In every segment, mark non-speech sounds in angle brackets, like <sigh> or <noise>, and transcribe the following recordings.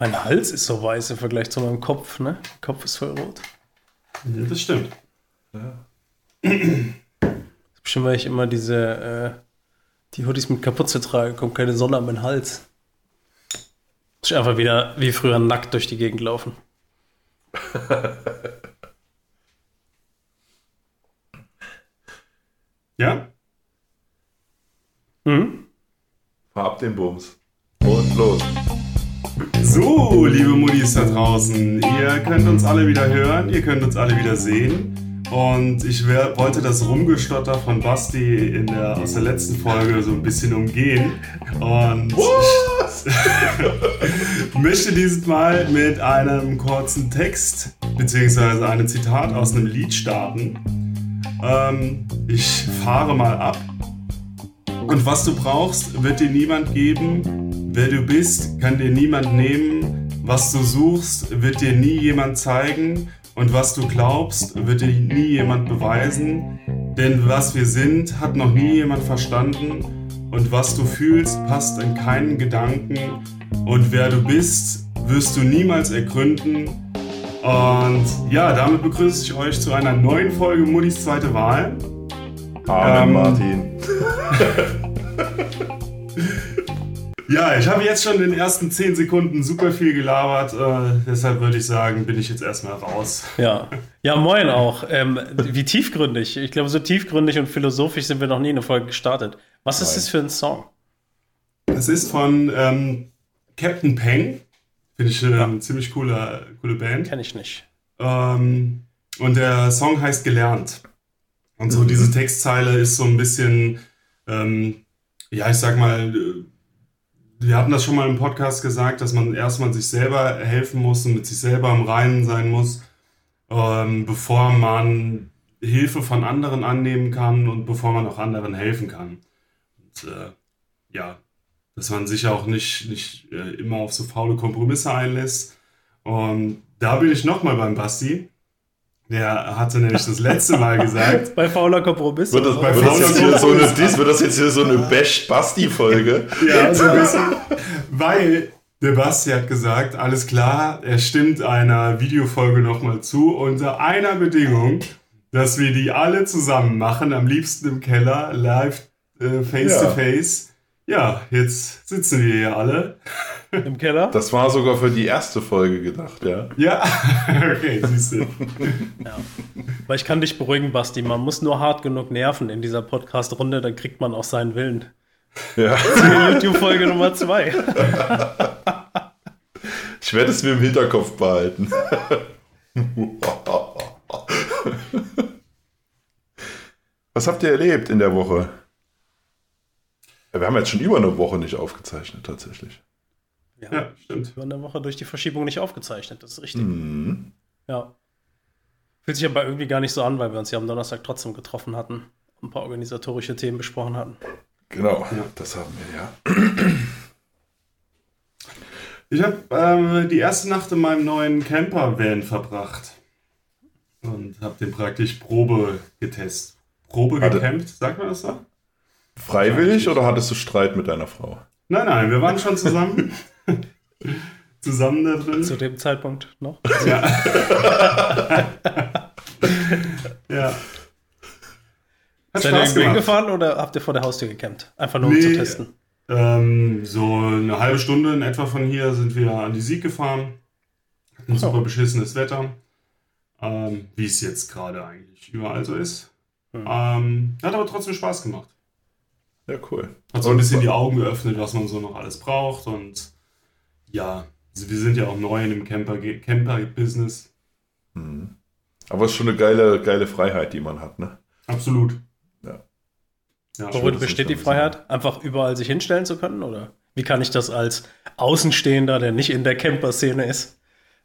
Mein Hals ist so weiß im Vergleich zu meinem Kopf, ne? Kopf ist voll rot. Ja, das stimmt. Ja. <clears throat> Bestimmt, weil ich immer diese, äh, die Hoodies mit Kapuze trage, kommt keine Sonne an meinen Hals. Muss ich einfach wieder wie früher nackt durch die Gegend laufen. ja? Mhm. Fahr ab den Bums. Und los. So, liebe Muddis da draußen, ihr könnt uns alle wieder hören, ihr könnt uns alle wieder sehen. Und ich wär, wollte das Rumgestotter von Basti in der, aus der letzten Folge so ein bisschen umgehen. Und <laughs> möchte dieses Mal mit einem kurzen Text bzw. einem Zitat aus einem Lied starten. Ähm, ich fahre mal ab. Und was du brauchst, wird dir niemand geben. Wer du bist, kann dir niemand nehmen. Was du suchst, wird dir nie jemand zeigen. Und was du glaubst, wird dir nie jemand beweisen. Denn was wir sind, hat noch nie jemand verstanden. Und was du fühlst, passt in keinen Gedanken. Und wer du bist, wirst du niemals ergründen. Und ja, damit begrüße ich euch zu einer neuen Folge Muttis zweite Wahl. Amen, ähm, Martin. <laughs> Ja, ich habe jetzt schon in den ersten 10 Sekunden super viel gelabert. Äh, deshalb würde ich sagen, bin ich jetzt erstmal raus. Ja, ja moin auch. Ähm, wie tiefgründig. Ich glaube, so tiefgründig und philosophisch sind wir noch nie in eine Folge gestartet. Was ist das für ein Song? Es ist von ähm, Captain Peng. Finde ich äh, ja. eine ziemlich coole, coole Band. Kenne ich nicht. Ähm, und der Song heißt Gelernt. Und so mhm. diese Textzeile ist so ein bisschen, ähm, ja, ich sag mal, wir hatten das schon mal im Podcast gesagt, dass man erstmal sich selber helfen muss und mit sich selber im Reinen sein muss, ähm, bevor man Hilfe von anderen annehmen kann und bevor man auch anderen helfen kann. Und äh, ja, dass man sich auch nicht, nicht äh, immer auf so faule Kompromisse einlässt. Und da bin ich nochmal beim Basti. Der hatte nämlich das letzte Mal <laughs> gesagt. bei fauler Kompromiss. Wird das, bei wird das, jetzt, hier so eine, wird das jetzt hier so eine Bash-Basti-Folge? ja, so ein bisschen. <laughs> Weil der Basti hat gesagt, alles klar, er stimmt einer Videofolge nochmal zu, unter einer Bedingung, dass wir die alle zusammen machen, am liebsten im Keller, live, äh, face ja. to face. Ja, jetzt sitzen wir hier alle. <laughs> Im Keller? Das war sogar für die erste Folge gedacht, ja. Ja, <laughs> okay, siehst du. ja. Weil ich kann dich beruhigen, Basti. Man muss nur hart genug nerven in dieser Podcast-Runde, dann kriegt man auch seinen Willen. Ja. YouTube-Folge Nummer zwei. <laughs> ich werde es mir im Hinterkopf behalten. Was habt ihr erlebt in der Woche? Wir haben jetzt schon über eine Woche nicht aufgezeichnet, tatsächlich. Ja, ja stimmt. Über eine Woche durch die Verschiebung nicht aufgezeichnet, das ist richtig. Mhm. Ja. Fühlt sich aber irgendwie gar nicht so an, weil wir uns ja am Donnerstag trotzdem getroffen hatten und ein paar organisatorische Themen besprochen hatten. Genau, ja. das haben wir, ja. Ich habe ähm, die erste Nacht in meinem neuen Camper-Van verbracht und habe den praktisch Probe getestet. Probe gecampt, sagt man das so? Freiwillig oder hattest du Streit mit deiner Frau? Nein, nein, wir waren schon zusammen. <laughs> zusammen da drin. Zu dem Zeitpunkt noch? Ja. <laughs> ja. Hat Seid ihr irgendwo hingefahren oder habt ihr vor der Haustür gecampt? Einfach nur um zu testen. Ähm, so eine halbe Stunde in etwa von hier sind wir an die Sieg gefahren. Hatten oh. super beschissenes Wetter. Ähm, wie es jetzt gerade eigentlich überall so ist. Hm. Ähm, hat aber trotzdem Spaß gemacht. Ja, cool. Hat so ein bisschen die Augen geöffnet, was man so noch alles braucht. Und ja, wir sind ja auch neu in dem Camper-Business. Camper mhm. Aber es ist schon eine geile, geile Freiheit, die man hat, ne? Absolut. Ja, Worin besteht die Freiheit? Einfach überall sich hinstellen zu können? Oder wie kann ich das als Außenstehender, der nicht in der Camper-Szene ist,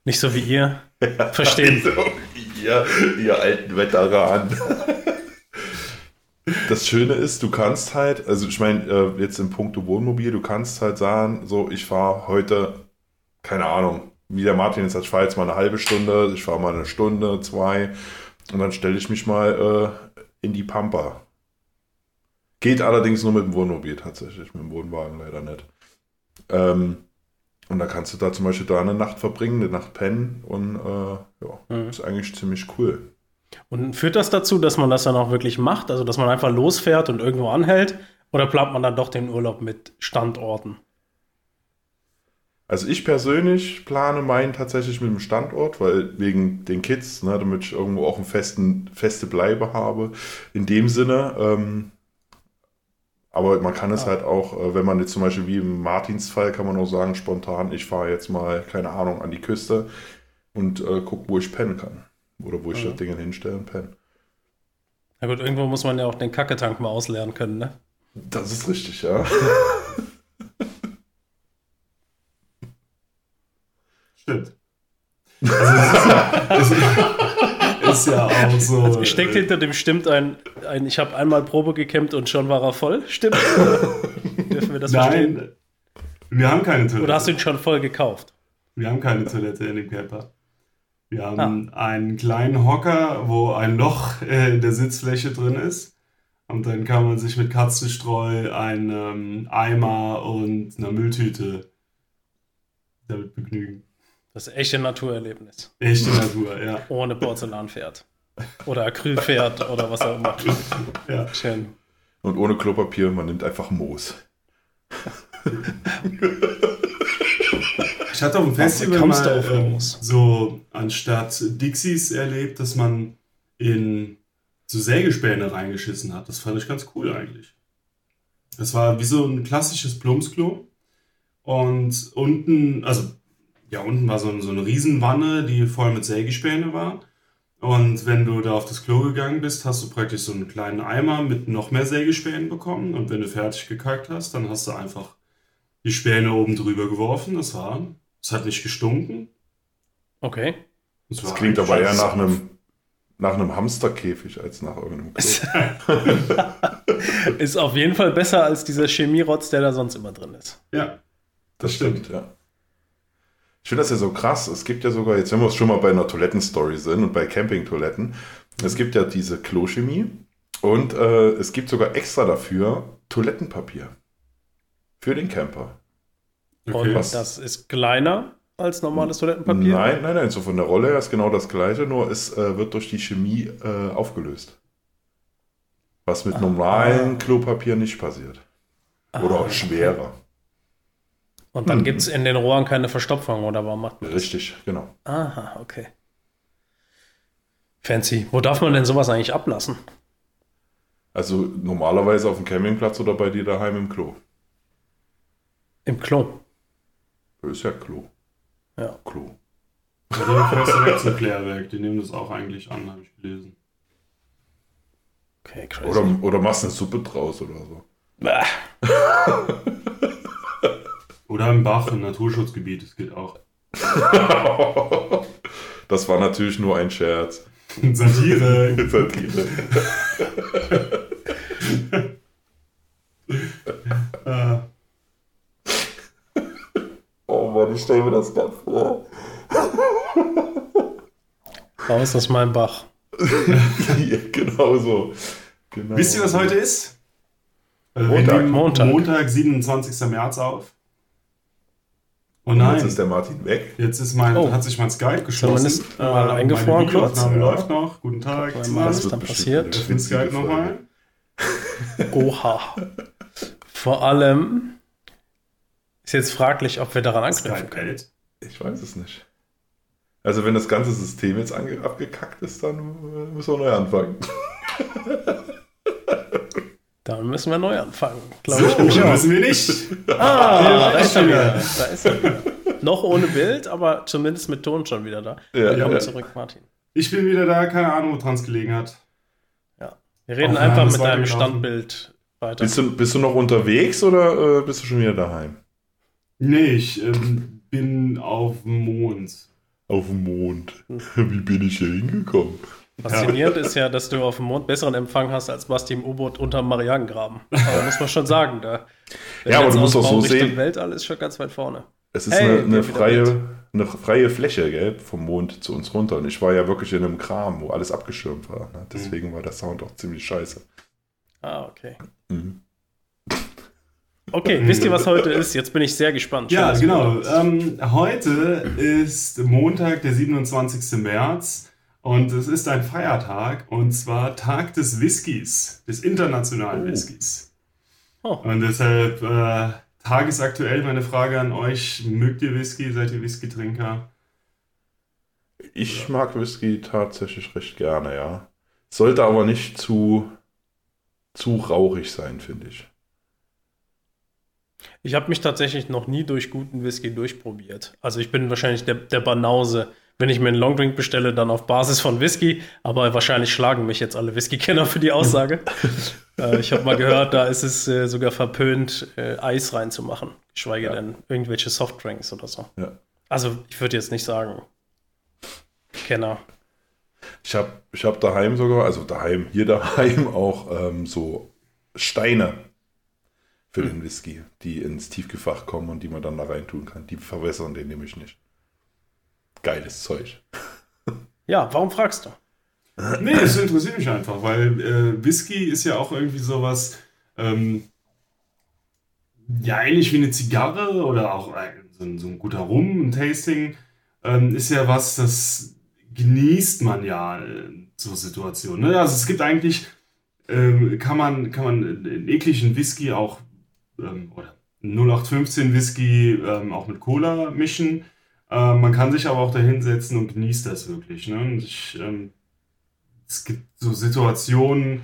nicht so wie ihr, <laughs> verstehen? so, ihr, ihr alten Veteranen. Das Schöne ist, du kannst halt, also ich meine, äh, jetzt im Punkto Wohnmobil, du kannst halt sagen, so, ich fahre heute, keine Ahnung, wie der Martin jetzt sagt, ich fahre jetzt mal eine halbe Stunde, ich fahre mal eine Stunde, zwei und dann stelle ich mich mal äh, in die Pampa. Geht allerdings nur mit dem Wohnmobil tatsächlich, mit dem Wohnwagen leider nicht. Ähm, Und da kannst du da zum Beispiel da eine Nacht verbringen, eine Nacht pennen und äh, ja, mhm. ist eigentlich ziemlich cool. Und führt das dazu, dass man das dann auch wirklich macht? Also, dass man einfach losfährt und irgendwo anhält? Oder plant man dann doch den Urlaub mit Standorten? Also ich persönlich plane meinen tatsächlich mit dem Standort, weil wegen den Kids, ne, damit ich irgendwo auch eine festen, feste Bleibe habe. In dem Sinne, ähm, aber man kann es ah. halt auch, äh, wenn man jetzt zum Beispiel wie im Martins Fall, kann man auch sagen, spontan, ich fahre jetzt mal, keine Ahnung, an die Küste und äh, guck, wo ich pennen kann. Oder wo ich mhm. das Ding hinstelle und penne. Ja gut, irgendwo muss man ja auch den Kacketank mal ausleeren können, ne? Das ist richtig, ja. Stimmt. Also ist, ist, <laughs> ist, ja auch <laughs> so. Also steckt hinter dem stimmt ein, ein ich habe einmal Probe gekämmt und schon war er voll. Stimmt? <laughs> Dürfen wir das Nein, verstehen? Wir haben keine Toilette. Oder hast du ihn schon voll gekauft? Wir haben keine Toilette in dem Camper. Wir haben ah. einen kleinen Hocker, wo ein Loch in der Sitzfläche drin ist. Und dann kann man sich mit Katzenstreu, einem Eimer und einer Mülltüte damit begnügen. Das echte Naturerlebnis. Echte Natur, ja. Ohne Porzellanpferd. Oder Acrylpferd oder was auch immer. <laughs> Ja. Schön. Und ohne Klopapier, man nimmt einfach Moos. ich hatte auf dem Festival mal äh, so anstatt Dixies erlebt, dass man in so Sägespäne reingeschissen hat. Das fand ich ganz cool eigentlich. Das war wie so ein klassisches Plumpsklo. Und unten, also ja, unten war so, so eine Riesenwanne, die voll mit Sägespäne war. Und wenn du da auf das Klo gegangen bist, hast du praktisch so einen kleinen Eimer mit noch mehr Sägespänen bekommen. Und wenn du fertig gekackt hast, dann hast du einfach die Späne oben drüber geworfen. Das war, es hat nicht gestunken. Okay. Das, das klingt aber eher nach einem, nach einem Hamsterkäfig als nach irgendeinem Klo. <laughs> ist auf jeden Fall besser als dieser Chemierotz, der da sonst immer drin ist. Ja, das, das stimmt. stimmt, ja. Ich finde das ja so krass. Es gibt ja sogar, jetzt wenn wir schon mal bei einer Toilettenstory sind und bei Campingtoiletten, es gibt ja diese Klochemie und äh, es gibt sogar extra dafür Toilettenpapier. Für den Camper. Und Was? das ist kleiner als normales Toilettenpapier? Nein, nein, nein. So von der Rolle her ist genau das gleiche, nur es äh, wird durch die Chemie äh, aufgelöst. Was mit ah. normalem Klopapier nicht passiert. Oder ah, auch schwerer. Und dann hm. gibt es in den Rohren keine Verstopfung, oder warum macht man das? Richtig, genau. Aha, okay. Fancy. Wo darf man denn sowas eigentlich ablassen? Also normalerweise auf dem Campingplatz oder bei dir daheim im Klo. Im Klo? Das ist ja Klo. Ja. Klo. Die fährst direkt zum Klärwerk. Die nehmen das auch eigentlich an, habe ich gelesen. Okay, crazy. Oder, oder machst eine Suppe draus oder so. <laughs> Oder im Bach, im Naturschutzgebiet, das geht auch. <laughs> das war natürlich nur ein Scherz. Satire. <laughs> Satire. <laughs> oh Mann, ich stelle mir das gerade vor. Raus aus meinem Bach. ja, genau so. Genau. Wisst ihr, was heute ist? Montag. Montag. Montag, 27. März auf. Oh nein. Jetzt ist der Martin weg. Jetzt ist mein, oh. hat sich mein Skype geschlossen. Zumindest äh, mal eingefroren kurz. Ja. läuft noch. Guten Tag. Was ist dann passiert? Ich finde Skype nochmal. Oha. Vor allem ist jetzt fraglich, ob wir daran anknüpfen können. Ich weiß es nicht. Also wenn das ganze System jetzt abgekackt ist, dann müssen wir neu anfangen. <laughs> Dann müssen wir neu anfangen. Glaube so, ich müssen wir nicht. Ah, da ist er wieder. Da ist er wieder. Noch ohne Bild, aber zumindest mit Ton schon wieder da. Ja, Willkommen ja. zurück, Martin. Ich bin wieder da, keine Ahnung, wo dran gelegen hat. Ja. Wir reden Auch einfach mit deinem Standbild weiter. Bist du, bist du noch unterwegs oder äh, bist du schon wieder daheim? Nee, ich ähm, bin auf dem Mond. Auf dem Mond. Wie bin ich hier hingekommen? Faszinierend ja. ist ja, dass du auf dem Mond besseren Empfang hast als Basti im U-Boot unterm Marianengraben. Aber muss man schon sagen. Da, ja, aber du musst auch so sehen. Weltall ist schon ganz weit vorne. Es ist hey, eine, eine freie, eine freie Fläche, gell, vom Mond zu uns runter. Und ich war ja wirklich in einem Kram, wo alles abgeschirmt war. Ne? Deswegen mhm. war der Sound auch ziemlich scheiße. Ah, okay. Mhm. Okay, wisst ihr, was heute ist? Jetzt bin ich sehr gespannt. Schön, ja, genau. Ähm, heute ist Montag, der 27. März. Und es ist ein Feiertag, und zwar Tag des Whiskys, des internationalen oh. Whiskys. Oh. Und deshalb äh, tagesaktuell meine Frage an euch: Mögt ihr Whisky? Seid ihr Whisky-Trinker? Ich mag Whisky tatsächlich recht gerne, ja. Sollte aber nicht zu, zu rauchig sein, finde ich. Ich habe mich tatsächlich noch nie durch guten Whisky durchprobiert. Also ich bin wahrscheinlich der, der Banause wenn ich mir einen Longdrink bestelle, dann auf Basis von Whisky. Aber wahrscheinlich schlagen mich jetzt alle Whisky-Kenner für die Aussage. <laughs> äh, ich habe mal gehört, da ist es äh, sogar verpönt, äh, Eis reinzumachen. Geschweige ja. denn irgendwelche Softdrinks oder so. Ja. Also ich würde jetzt nicht sagen, Kenner. Ich habe ich hab daheim sogar, also daheim, hier daheim <laughs> auch ähm, so Steine für hm. den Whisky, die ins Tiefgefach kommen und die man dann da reintun kann. Die verwässern den nämlich nicht geiles Zeug. Ja, warum fragst du? Nee, das interessiert mich einfach, weil äh, Whisky ist ja auch irgendwie sowas, ähm, ja, ähnlich wie eine Zigarre oder auch ein, so, ein, so, ein, guter Rum, ein Tasting, ähm, ist ja was, das genießt man ja in so Situationen. Ne? Also es gibt eigentlich, ähm, kann man, kann man einen ekligen Whisky auch, ähm, oder 0815 Whisky ähm, auch mit Cola mischen äh, man kann sich aber auch da hinsetzen und genießt das wirklich. Ne? Und ich, ähm, es gibt so Situationen,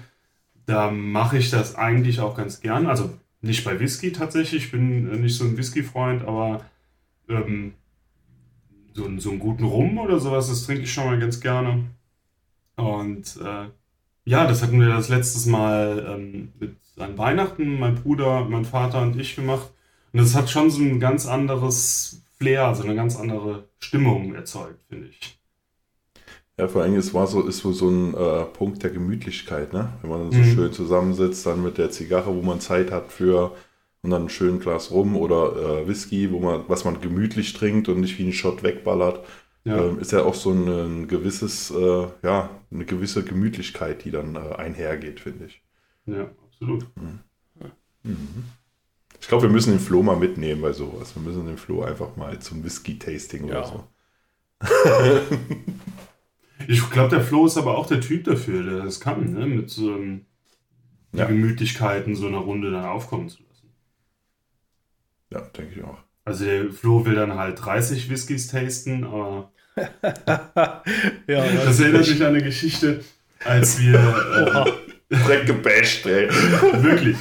da mache ich das eigentlich auch ganz gern. Also nicht bei Whisky tatsächlich, ich bin äh, nicht so ein Whisky-Freund, aber ähm, so, so einen guten Rum oder sowas, das trinke ich schon mal ganz gerne. Und äh, ja, das hatten wir das letztes Mal ähm, mit an Weihnachten, mein Bruder, mein Vater und ich gemacht. Und das hat schon so ein ganz anderes Flair, so eine ganz andere Stimmung erzeugt, finde ich. Ja, vor allem es war so, ist so, so ein äh, Punkt der Gemütlichkeit, ne? Wenn man so mhm. schön zusammensitzt, dann mit der Zigarre, wo man Zeit hat für und dann ein schönes Glas Rum oder äh, Whisky, wo man, was man gemütlich trinkt und nicht wie ein Shot wegballert, ja. Ähm, ist ja auch so ein, ein gewisses, äh, ja, eine gewisse Gemütlichkeit, die dann äh, einhergeht, finde ich. Ja, absolut. Mhm. Mhm. Ich glaube, wir müssen den Flo mal mitnehmen bei sowas. Wir müssen den Flo einfach mal zum Whisky-Tasting ja. oder so. <laughs> ich glaube, der Flo ist aber auch der Typ dafür, der das kann, ne? mit so ähm, ja. Gemütlichkeiten so einer Runde dann aufkommen zu lassen. Ja, denke ich auch. Also der Flo will dann halt 30 Whiskys tasten, aber <laughs> ja, das erinnert mich an eine Geschichte, als wir <laughs> Dreck gebasht, ey. <laughs> Wirklich.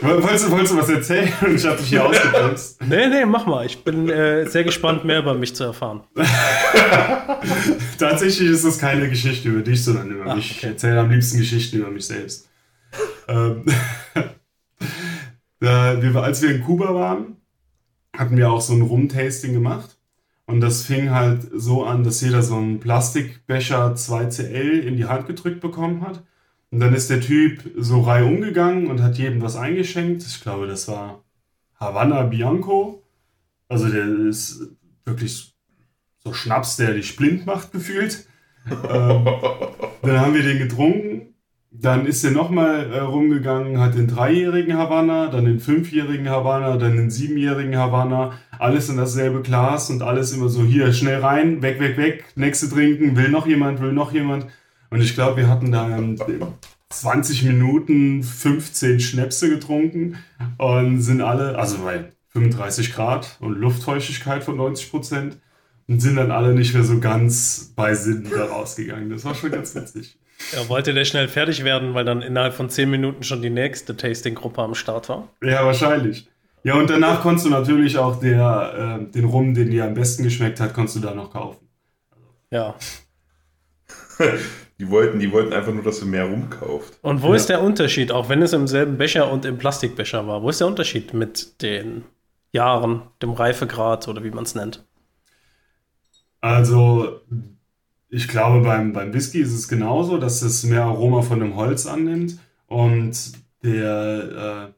Wolltest du, wolltest du was erzählen? <laughs> Ich habe dich hier ausgeputzt. Nee, nee, mach mal. Ich bin äh, sehr gespannt, mehr über mich zu erfahren. <laughs> Tatsächlich ist das keine Geschichte über dich, sondern über Ach, mich. Okay. Ich erzähle am liebsten Geschichten über mich selbst. Ähm, wir, als wir in Kuba waren, hatten wir auch so ein Rum-Tasting gemacht. Und das fing halt so an, dass jeder so einen Plastikbecher 2CL in die Hand gedrückt bekommen hat. Und dann ist der Typ so rei umgegangen und hat jedem was eingeschenkt. Ich glaube, das war Havana Bianco. Also der ist wirklich so Schnaps, der dich blind macht, gefühlt. ähm, <laughs> dann haben wir den getrunken. Dann ist er nochmal äh, rumgegangen, hat den dreijährigen Havanna, dann den fünfjährigen Havanna, dann den siebenjährigen Havanna. Alles in dasselbe Glas und alles immer so hier schnell rein, weg, weg, weg, nächste trinken, will noch jemand, will noch jemand. Und ich glaube, wir hatten da 20 Minuten 15 Schnäpse getrunken und sind alle, also bei 35 Grad und Luftfeuchtigkeit von 90 Prozent, und sind dann alle nicht mehr so ganz bei Sinn da rausgegangen. Das war schon ganz witzig. Ja, wollte der schnell fertig werden, weil dann innerhalb von 10 Minuten schon die nächste Tasting-Gruppe am Start war? Ja, wahrscheinlich. Ja, und danach konntest du natürlich auch der, äh, den Rum, den dir am besten geschmeckt hat, konntest du da noch kaufen. Ja. <laughs> Die wollten, die wollten einfach nur, dass du mehr rumkauft. Und wo ja. ist der Unterschied, auch wenn es im selben Becher und im Plastikbecher war? Wo ist der Unterschied mit den Jahren, dem Reifegrad oder wie man es nennt? Also, ich glaube, beim, beim Whisky ist es genauso, dass es mehr Aroma von dem Holz annimmt und der,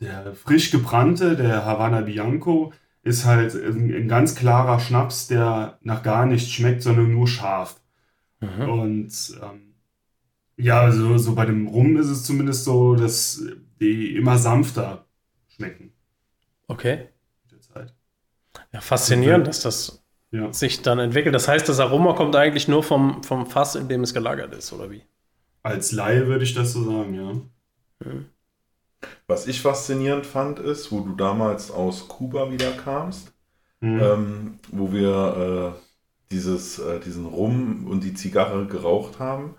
äh, der frisch gebrannte, der Havana Bianco, ist halt ein, ein ganz klarer Schnaps, der nach gar nichts schmeckt, sondern nur scharf. Mhm. Und ähm, Ja, also so bei dem Rum ist es zumindest so, dass die immer sanfter schmecken. Okay. Mit der Zeit. Ja, faszinierend, dass das Ja. sich dann entwickelt. Das heißt, das Aroma kommt eigentlich nur vom, vom Fass, in dem es gelagert ist, oder wie? Als Laie würde ich das so sagen, ja. Was ich faszinierend fand, ist, wo du damals aus Kuba wieder kamst, Mhm. ähm, wo wir äh, dieses, äh, diesen Rum und die Zigarre geraucht haben,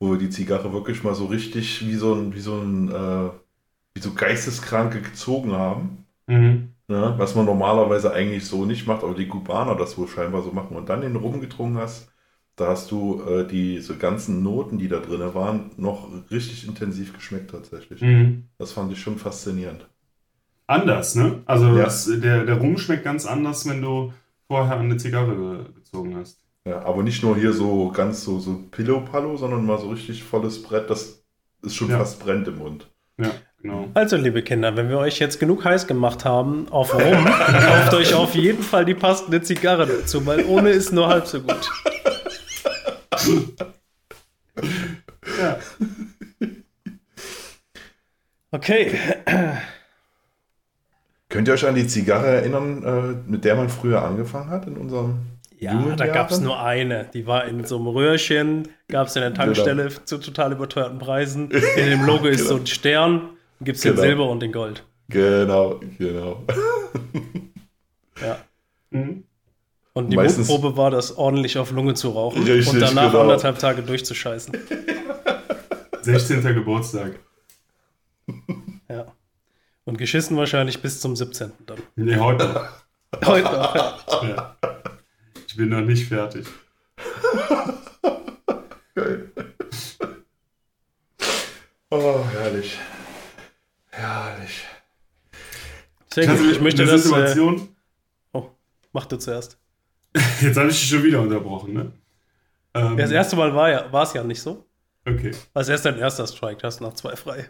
wo wir die Zigarre wirklich mal so richtig wie so ein, wie so ein, äh, wie so Geisteskranke gezogen haben. Mhm. Ne? Was man normalerweise eigentlich so nicht macht, aber die Kubaner das wohl scheinbar so machen und dann den Rum getrunken hast, da hast du äh, diese ganzen Noten, die da drin waren, noch richtig intensiv geschmeckt tatsächlich. Mhm. Das fand ich schon faszinierend. Anders, ne? Also Ja. das, der, der Rum schmeckt ganz anders, wenn du vorher eine Zigarre ge- gezogen hast. Ja, aber nicht nur hier so ganz so, so Pillow-Pallo, sondern mal so richtig volles Brett, das ist schon Ja. fast brennt im Mund. Ja, genau. Also, liebe Kinder, wenn wir euch jetzt genug heiß gemacht haben auf Rum, <laughs> kauft euch auf jeden Fall die passende Zigarre dazu, weil ohne ist nur halb so gut. Ja. Okay. Könnt ihr euch an die Zigarre erinnern, äh, mit der man früher angefangen hat in unserem Ja, da gab es nur eine. Die war in so einem Röhrchen, gab es in der Tankstelle zu total überteuerten Preisen. <laughs> In dem Logo ist so ein Stern, gibt es den Genau. Silber und den Gold. Genau, genau. Ja. Mhm. Und die Meistens- Mutprobe war, das ordentlich auf Lunge zu rauchen Richtig, und danach genau. anderthalb Tage durchzuscheißen. <laughs> 16. Geburtstag. Ja. Und geschissen wahrscheinlich bis zum 17. dann. Nee, heute noch. Heute noch, <laughs> ja. Ich bin noch nicht fertig. Geil. <laughs> Oh, herrlich. Herrlich. Sehr gut. Ich möchte eine das. Äh, Situation. oh, mach du zuerst. <laughs> Jetzt habe ich dich schon wieder unterbrochen, ne? Ähm, Ja, das erste Mal war ja, war es ja nicht so. Okay. Als erst dein erster Strike, du hast noch zwei frei.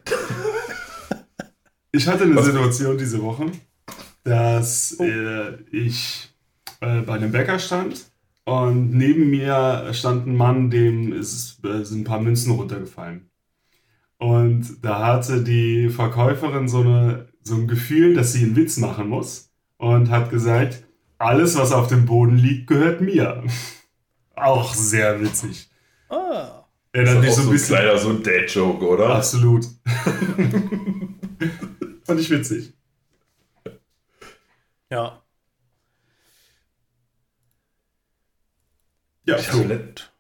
Ich hatte eine Was- Situation diese Woche, dass äh, ich äh, bei einem Bäcker stand und neben mir stand ein Mann, dem ist, äh, sind ein paar Münzen runtergefallen. Und da hatte die Verkäuferin so, eine, so ein Gefühl, dass sie einen Witz machen muss und hat gesagt, alles, was auf dem Boden liegt, gehört mir. <laughs> Auch sehr witzig. Ah. Erinnert Das mich ist so ein bisschen. Leider so ein Dad-Joke, oder? Absolut. <laughs> Fand ich witzig. Ja. Ja, let-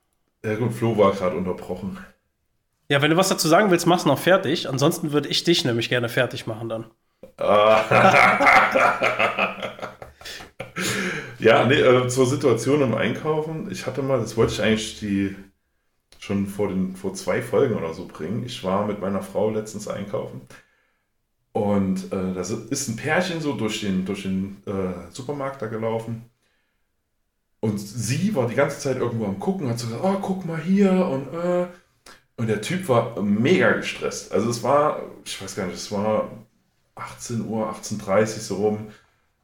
ja, gut, Flo war gerade unterbrochen. Ja, wenn du was dazu sagen willst, mach's noch fertig. Ansonsten würde ich dich nämlich gerne fertig machen dann. <laughs> ja, nee, äh, zur Situation im Einkaufen. Ich hatte mal, das wollte ich eigentlich die schon vor, den, vor zwei Folgen oder so bringen. Ich war mit meiner Frau letztens einkaufen. Und äh, da ist ein Pärchen so durch den, durch den äh, Supermarkt da gelaufen. Und sie war die ganze Zeit irgendwo am Gucken, hat so gesagt, oh, guck mal hier und äh. Und der Typ war mega gestresst. Also es war, ich weiß gar nicht, es war 18 Uhr, 18.30 Uhr so rum.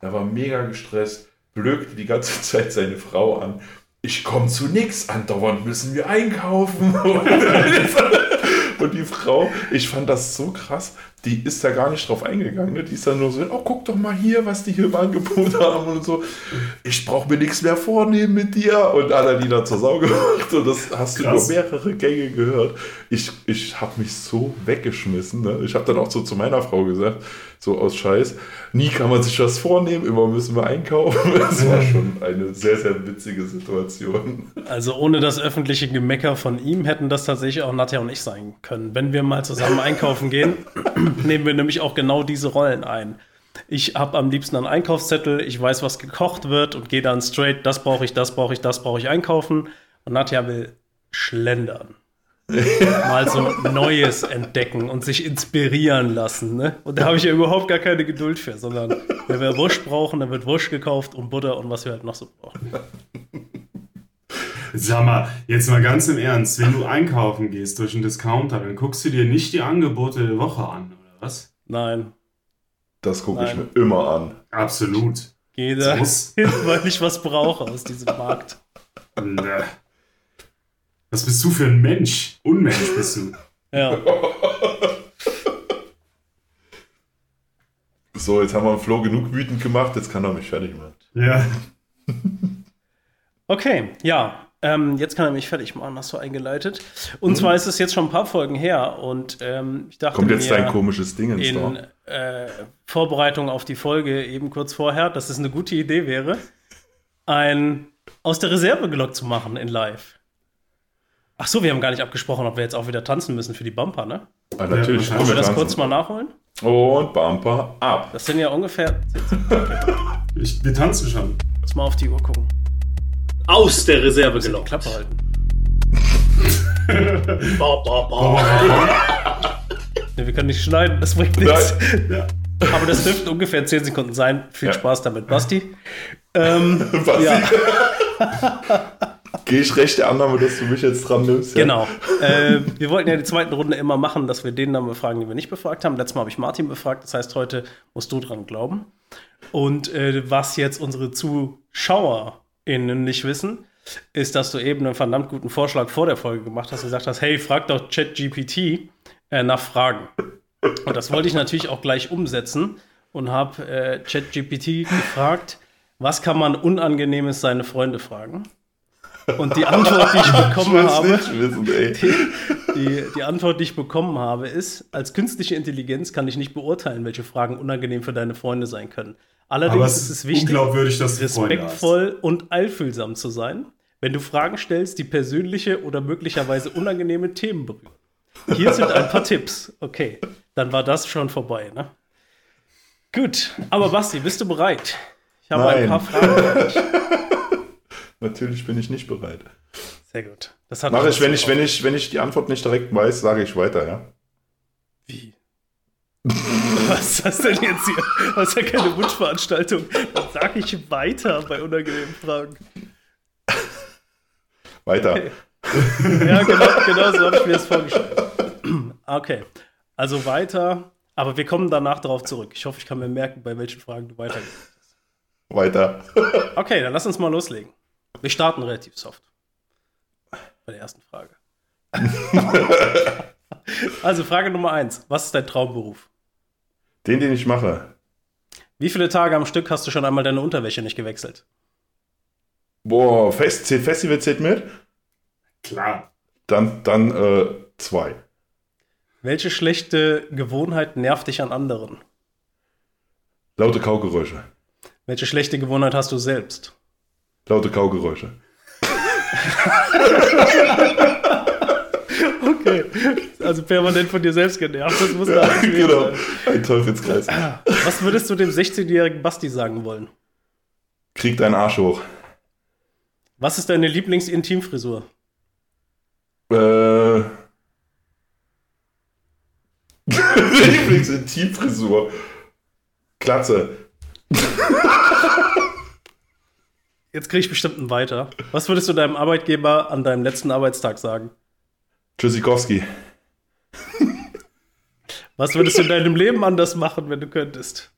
Er war mega gestresst, blökte die ganze <laughs> Zeit seine Frau an. Ich komme zu nix, andauernd müssen wir einkaufen. <laughs> Und die Frau, ich fand das so krass, die ist da gar nicht drauf eingegangen. Ne? Die ist dann nur so, oh, guck doch mal hier, was die hier im Angebot haben und so. Ich brauche mir nichts mehr vornehmen mit dir. Und alle die da zur Sau gemacht. Und das hast Krass. du über mehrere Gänge gehört. Ich, ich habe mich so weggeschmissen. Ne? Ich habe dann auch so zu meiner Frau gesagt, so aus Scheiß, nie kann man sich was vornehmen, immer müssen wir einkaufen. <laughs> Das war schon eine sehr, sehr witzige Situation. Also ohne das öffentliche Gemecker von ihm hätten das tatsächlich auch Nadja und ich sein können. Wenn wir mal zusammen einkaufen gehen, <laughs> nehmen wir nämlich auch genau diese Rollen ein. Ich habe am liebsten einen Einkaufszettel, ich weiß, was gekocht wird und gehe dann straight, das brauche ich, das brauche ich, das brauche ich einkaufen. Und Nadja will schlendern. <laughs> Mal so Neues entdecken und sich inspirieren lassen. Ne? Und da habe ich ja überhaupt gar keine Geduld für, sondern wenn wir Wurst brauchen, dann wird Wurst gekauft und Butter und was wir halt noch so brauchen. Sag mal, jetzt mal ganz im Ernst, wenn du einkaufen gehst durch einen Discounter, dann guckst du dir nicht die Angebote der Woche an, was? Nein, Das gucke ich mir immer an. Absolut. gehe da muss- hin, weil ich was brauche aus diesem Markt. Ne. Was bist du für ein Mensch? Unmensch bist du. Ja. <laughs> So, jetzt haben wir Flo genug wütend gemacht, jetzt kann er mich fertig machen. Ja. Okay, ja. Ähm, jetzt kann er mich fertig machen, hast du eingeleitet. Und zwar ist es jetzt schon ein paar Folgen her und ähm, ich dachte Kommt jetzt mir dein komisches Ding ins in äh, Vorbereitung auf die Folge eben kurz vorher, dass es eine gute Idee wäre, ein aus der Reserve gelockt zu machen in Live. Ach so, wir haben gar nicht abgesprochen, ob wir jetzt auch wieder tanzen müssen für die Bumper, ne? Ah, natürlich. Ja, Wollen wir das tanzen. kurz mal nachholen? Und Bumper ab. Das sind ja ungefähr. <laughs> Ich, wir tanzen schon. Lass mal auf die Uhr gucken. Aus der Reserve gelockt. Klappe halten. <laughs> Ba, ba, ba. <laughs> Nee, wir können nicht schneiden, das bringt nichts. Ja. Aber das dürften ungefähr 10 Sekunden sein. Viel Ja. Spaß damit, Basti. Ähm, <laughs> Was? ja, Gehe ich recht der Annahme, dass du mich jetzt dran nimmst? Ja? genau. Äh, wir wollten ja die zweiten Runde immer machen, dass wir den dann befragen, den wir nicht befragt haben. Letztes Mal habe ich Martin befragt, das heißt, heute musst du dran glauben. Und äh, was jetzt unsere ZuschauerInnen nicht wissen, ist, dass du eben einen verdammt guten Vorschlag vor der Folge gemacht hast und gesagt hast, hey, frag doch ChatGPT äh, nach Fragen. Und das wollte ich natürlich auch gleich umsetzen und habe äh, ChatGPT gefragt, was kann man Unangenehmes seine Freunde fragen? Und die Antwort, die ich <laughs> Ich bekommen will's habe, wissen, ey. die, die Antwort, die ich bekommen habe, ist, als künstliche Intelligenz kann ich nicht beurteilen, welche Fragen unangenehm für deine Freunde sein können. Allerdings Aber ist es es wichtig, respektvoll und einfühlsam zu sein, wenn du Fragen stellst, die persönliche oder möglicherweise unangenehme Themen berühren. Hier sind ein paar Tipps. Okay, dann war das schon vorbei, ne? Gut, aber Basti, bist du bereit? Ich habe ein Nein. paar Fragen. <laughs> Natürlich bin ich nicht bereit. Sehr gut. Das Mache ich, wenn ich, wenn ich, wenn ich die Antwort nicht direkt weiß, sage ich weiter, ja? Wie? Was ist das denn jetzt hier? Das ist ja keine Wunschveranstaltung. Dann sag ich weiter bei unangenehmen Fragen. Weiter. Ja, genau, genau so habe ich mir das vorgestellt. Okay, also weiter. Aber wir kommen danach darauf zurück. Ich hoffe, ich kann mir merken, bei welchen Fragen du weitergehst. Weiter. Okay, dann lass uns mal loslegen. Wir starten relativ soft. Bei der ersten Frage. <laughs> also Frage Nummer eins. Was ist dein Traumberuf? Den, den ich mache. Wie viele Tage am Stück hast du schon einmal deine Unterwäsche nicht gewechselt? Boah, Fest, zählt Festival zählt mit? Klar. Dann, dann äh, zwei. Welche schlechte Gewohnheit nervt dich an anderen? Laute Kaugeräusche. Welche schlechte Gewohnheit hast du selbst? Laute Kaugeräusche. <laughs> Okay. Also permanent von dir selbst genervt. Das muss da alles gewesen genau. sein. Ein Teufelskreis. Was würdest du dem 16-jährigen Basti sagen wollen? Krieg deinen Arsch hoch. Was ist deine Lieblings-Intimfrisur? Äh. <laughs> Lieblingsintimfrisur. Klatze. Jetzt kriege ich bestimmt einen weiter. Was würdest du deinem Arbeitgeber an deinem letzten Arbeitstag sagen? Tschüssikowski. Was würdest du in deinem Leben anders machen, wenn du könntest?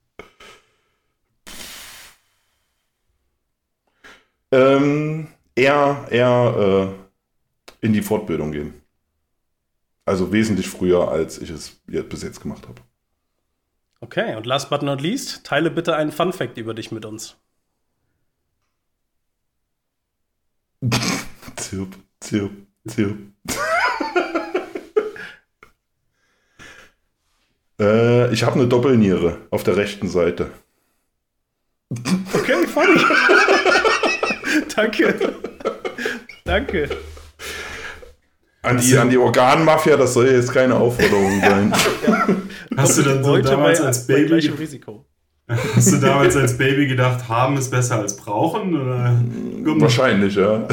Ähm, eher eher äh, in die Fortbildung gehen. Also wesentlich früher, als ich es bis jetzt gemacht habe. Okay, und last but not least, teile bitte einen Fun-Fact über dich mit uns. <laughs> Zirp, zirp, zirp. Äh, ich habe eine Doppelniere auf der rechten Seite. Okay, funny. <laughs> Danke. Danke. An die, an die Organmafia, das soll jetzt keine Aufforderung sein. <laughs> Hast du dann so Heute damals bei, als Baby, Risiko. hast du damals als Baby gedacht, haben ist besser als brauchen? Oder Wahrscheinlich, ja.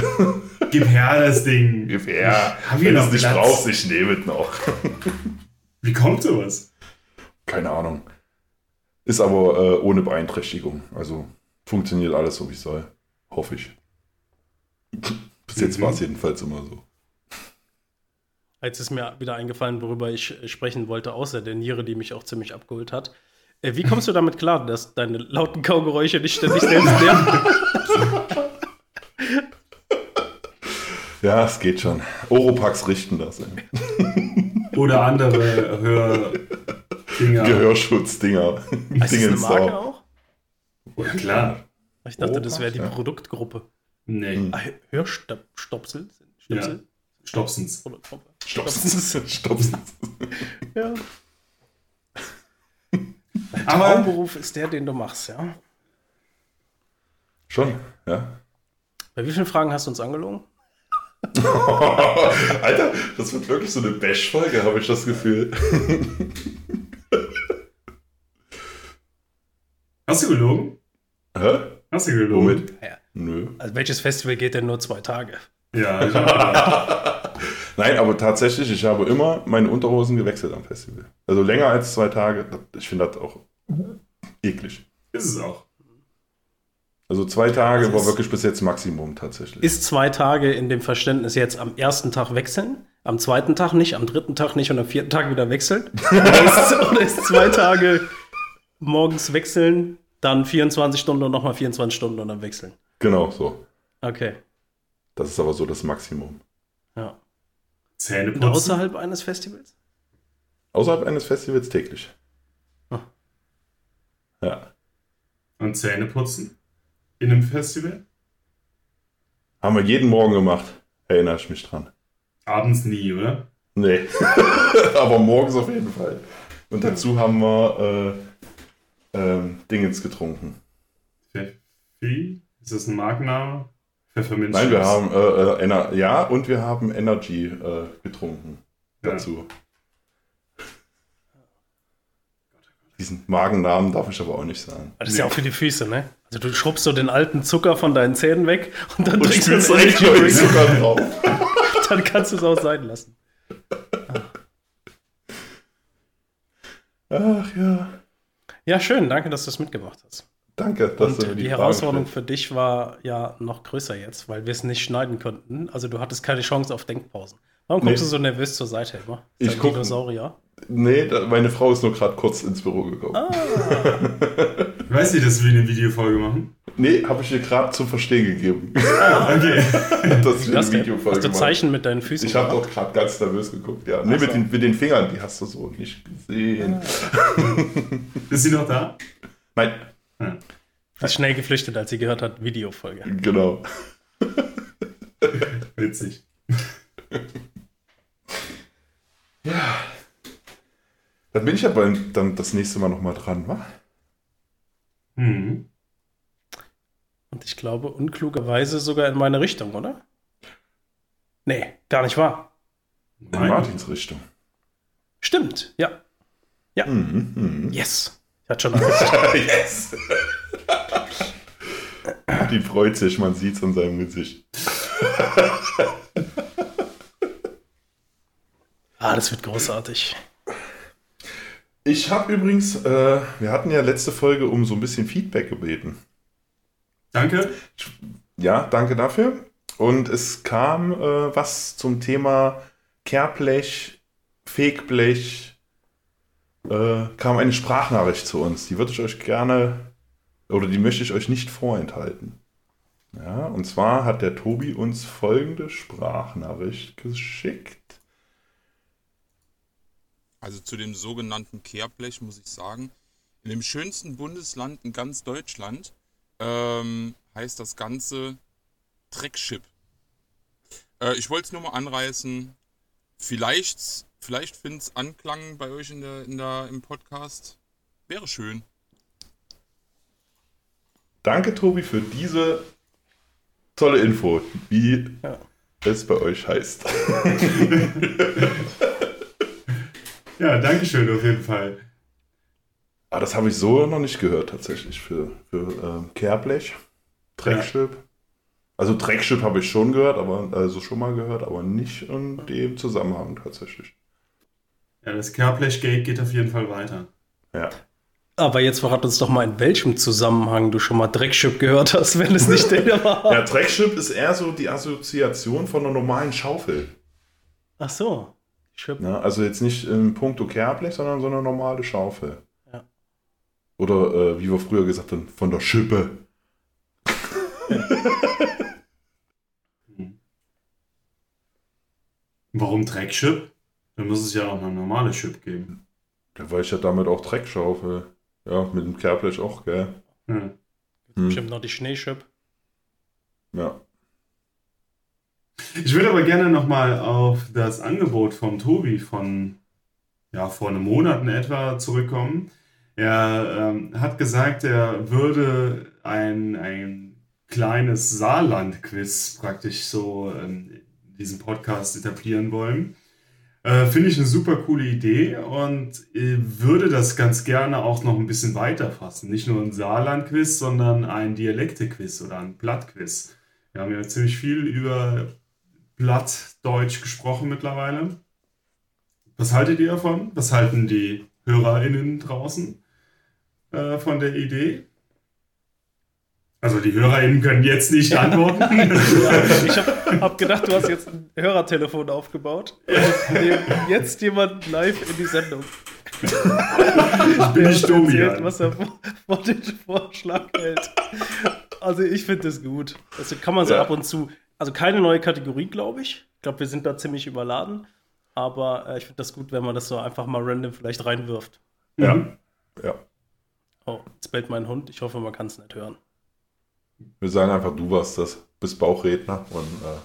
gib her das Ding. Ja, Hab ich wenn du noch es nicht brauchst, ich nehme es noch. Wie kommt sowas? Keine Ahnung. Ist aber äh, ohne Beeinträchtigung. Also funktioniert alles so, wie es soll. Hoffe ich. <laughs> Bis jetzt Mhm. war es jedenfalls immer so. Jetzt ist mir wieder eingefallen, worüber ich äh, sprechen wollte, außer der Niere, die mich auch ziemlich abgeholt hat. Äh, Wie kommst du damit klar, dass deine lauten Kaugeräusche dich ständig <laughs> selbst nerven? Ja, es geht schon. Oropax richten das. Oder andere <laughs> Hördinger. Gehörschutzdinger. <laughs> Ist das eine Marke auch? Ja, klar. Ich dachte, das wäre die ja. Produktgruppe. Nee. Hm. Ah, Hörstopsel? Ja. Stopsel? Stopsens. Oder Stopp- Stopsens. Stopsens. Ja. Aber Traumberuf ist der, den du machst, ja? Schon, ja. Bei wie vielen Fragen hast du uns angelogen? <laughs> Alter, das wird wirklich so eine Bash-Folge, habe ich das Gefühl. <laughs> hast du gelogen? Hä? Hast du gelogen? Womit? Ja. Nö. Also welches Festival geht denn nur zwei Tage? Ja, <laughs> Nein, aber tatsächlich, ich habe immer meine Unterhosen gewechselt am Festival. Also länger als zwei Tage. Ich finde das auch eklig. ist es auch. Also zwei Tage Das war wirklich bis jetzt Maximum tatsächlich. Ist zwei Tage in dem Verständnis jetzt am ersten Tag wechseln, am zweiten Tag nicht, am dritten Tag nicht und am vierten Tag wieder wechseln? <laughs> Oder ist, oder ist zwei Tage morgens wechseln, dann 24 Stunden und nochmal 24 Stunden und dann wechseln? Genau, so. Okay. Das ist aber so das Maximum. Ja. Zähne Und putzen. außerhalb eines Festivals? Außerhalb eines Festivals täglich. Ah. Ja. Und Zähne putzen. In einem Festival. Haben wir jeden Morgen gemacht. Erinnere ich mich dran. Abends nie, oder? Nee. <laughs> aber morgens auf jeden Fall. Und dazu haben wir äh, ähm, Dingens getrunken. Pfeffi? Ist das ein Markenname? Pfefferminz. Nein, wir haben äh, äh, Ener ja und wir haben Energy äh, getrunken Ja. dazu. Diesen Magennamen darf ich aber auch nicht sagen. Das ist ja auch für die Füße, ne? Also du schrubbst so den alten Zucker von deinen Zähnen weg und dann Und trinkst du Energy Drink. Zucker drauf. <laughs> Dann kannst du es auch sein lassen. Ach ja. Ja, schön. Danke, dass du es mitgemacht hast. Danke, dass Und du äh, die, Frage Herausforderung für dich war ja noch größer jetzt, weil wir es nicht schneiden konnten. Also du hattest keine Chance auf Denkpausen. Warum guckst Nee. du so nervös zur Seite immer? Ich Ist ein guck- Dinosaurier. Nee, da, meine Frau ist nur gerade kurz ins Büro gekommen. Ah. <laughs> Ich weiß nicht, dass wir eine Videofolge machen. Nee, habe ich ihr gerade zu verstehen gegeben, Ah, okay. <laughs> dass wir Das eine? Videofolge Hast du machen. Zeichen mit deinen Füßen Ich habe doch gerade ganz nervös geguckt, ja. Nee, mit den, mit den Fingern, die hast du so nicht gesehen. Ist sie noch da? Nein, Sie ist schnell geflüchtet, als sie gehört hat, Videofolge. genau. Witzig. Dann bin ich ja beim, dann das nächste Mal nochmal dran, wa? Mhm. Und ich glaube, unklugerweise sogar in meine Richtung, oder? Nee, gar nicht wahr. In Nein. Martins Richtung. Stimmt, ja. Mhm, mhm. Yes. Ich hatte schon Angst. <laughs> yes! Die freut sich, man sieht's an seinem Gesicht. ah, das wird großartig. Ich habe übrigens, äh, wir hatten ja letzte Folge um so ein bisschen Feedback gebeten. Danke. Ja, danke dafür. Und es kam äh, was zum Thema Kehrblech, Fegblech. Äh, kam eine Sprachnachricht zu uns. Die würde ich euch gerne, oder die möchte ich euch nicht vorenthalten. Ja, und zwar hat der Tobi uns folgende Sprachnachricht geschickt. Also zu dem sogenannten Kehrblech muss ich sagen, in dem schönsten Bundesland in ganz Deutschland ähm, heißt das Ganze Dreckschip. Äh, ich wollte es nur mal anreißen. Vielleicht, vielleicht findet es Anklang bei euch in der, in der, im Podcast. Wäre schön. Danke, Tobi, für diese tolle Info, wie Ja. es bei euch heißt. <laughs> Ja, danke schön auf jeden Fall. Ah, das habe ich so noch nicht gehört, tatsächlich, für, für ähm, Kehrblech. Dreckschiff. Also Dreckschiff habe ich schon gehört, aber also schon mal gehört, aber nicht in dem Zusammenhang tatsächlich. Ja, das Kehrblech-Gate geht auf jeden Fall weiter. Ja. Aber jetzt verrat uns doch mal, in welchem Zusammenhang du schon mal Dreckschip gehört hast, wenn es nicht der war. <laughs> Ja, Dreckschiff ist eher so die Assoziation von einer normalen Schaufel. Ach so. Schip. Ne? Also jetzt nicht im Punkto Kehrblech, sondern so eine normale Schaufel. Ja. Oder äh, wie wir früher gesagt haben, von der Schippe. <laughs> Warum Dreckschip? Dann muss es ja auch eine normale Chip geben. Ja, weil ich ja damit auch Dreck schaufel. Ja, mit dem Kehrblech auch, gell? Hm. Hm. Bestimmt noch die Schneeschip. Ja. Ich würde aber gerne nochmal auf das Angebot von Tobi von ja, vor einem Monat in etwa zurückkommen. Er ähm, hat gesagt, er würde ein, ein kleines Saarland-Quiz praktisch so ähm, in diesem Podcast etablieren wollen. Äh, Finde ich eine super coole Idee und äh, würde das ganz gerne auch noch ein bisschen weiter fassen. Nicht nur ein Saarland-Quiz, sondern ein Dialekte-Quiz oder ein Blatt-Quiz. Wir haben ja ziemlich viel über Blattdeutsch gesprochen mittlerweile. Was haltet ihr davon? Was halten die HörerInnen draußen äh, von der Idee? Also die HörerInnen können jetzt nicht antworten. Ja, <laughs> ich habe hab gedacht, du hast jetzt ein Hörertelefon aufgebaut. Und nehmen jetzt jemand live in die Sendung. ich bin nicht Tobi. erzählt, was er vor den Vorschlag hält. Also ich finde das gut. Also kann man so Ja. ab und zu. Also keine neue Kategorie, glaube ich. Ich glaube, wir sind da ziemlich überladen. Aber äh, ich finde das gut, wenn man das so einfach mal random vielleicht reinwirft. Ja. Mhm. Ja. Oh, jetzt bellt mein Hund. Ich hoffe, man kann es nicht hören. Wir sagen einfach, du warst das. Bist Bauchredner und äh,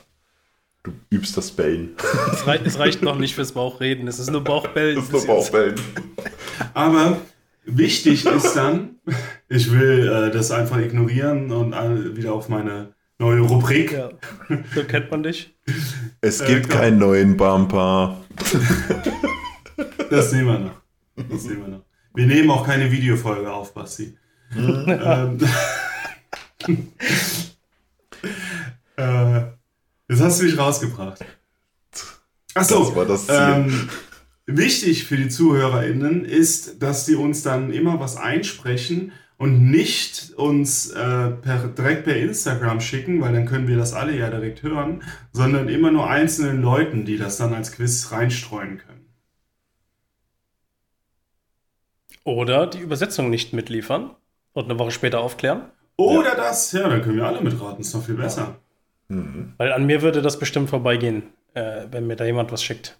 du übst das Bellen. Es, rei es reicht noch nicht fürs Bauchreden. Es ist nur Bauchbellen. <laughs> Das ist nur Bauchbellen. <laughs> Aber wichtig ist dann, ich will äh, das einfach ignorieren und äh, wieder auf meine neue Rubrik. Ja, so kennt man dich. Es Äh, gibt klar. keinen neuen Bumper. Das sehen wir noch. Das sehen wir noch. Wir nehmen auch keine Videofolge auf, Basti. ähm, <laughs> äh, jetzt hast du mich rausgebracht. Achso, Das war das Ziel. ähm, wichtig für die ZuhörerInnen ist, dass die uns dann immer was einsprechen und nicht uns äh, per, direkt per Instagram schicken, weil dann können wir das alle ja direkt hören, sondern immer nur einzelnen Leuten, die das dann als Quiz reinstreuen können. Oder die Übersetzung nicht mitliefern und eine Woche später aufklären. Oder das, ja, dann können wir alle mitraten, ist noch viel besser. Weil an mir würde das bestimmt vorbeigehen, äh, wenn mir da jemand was schickt.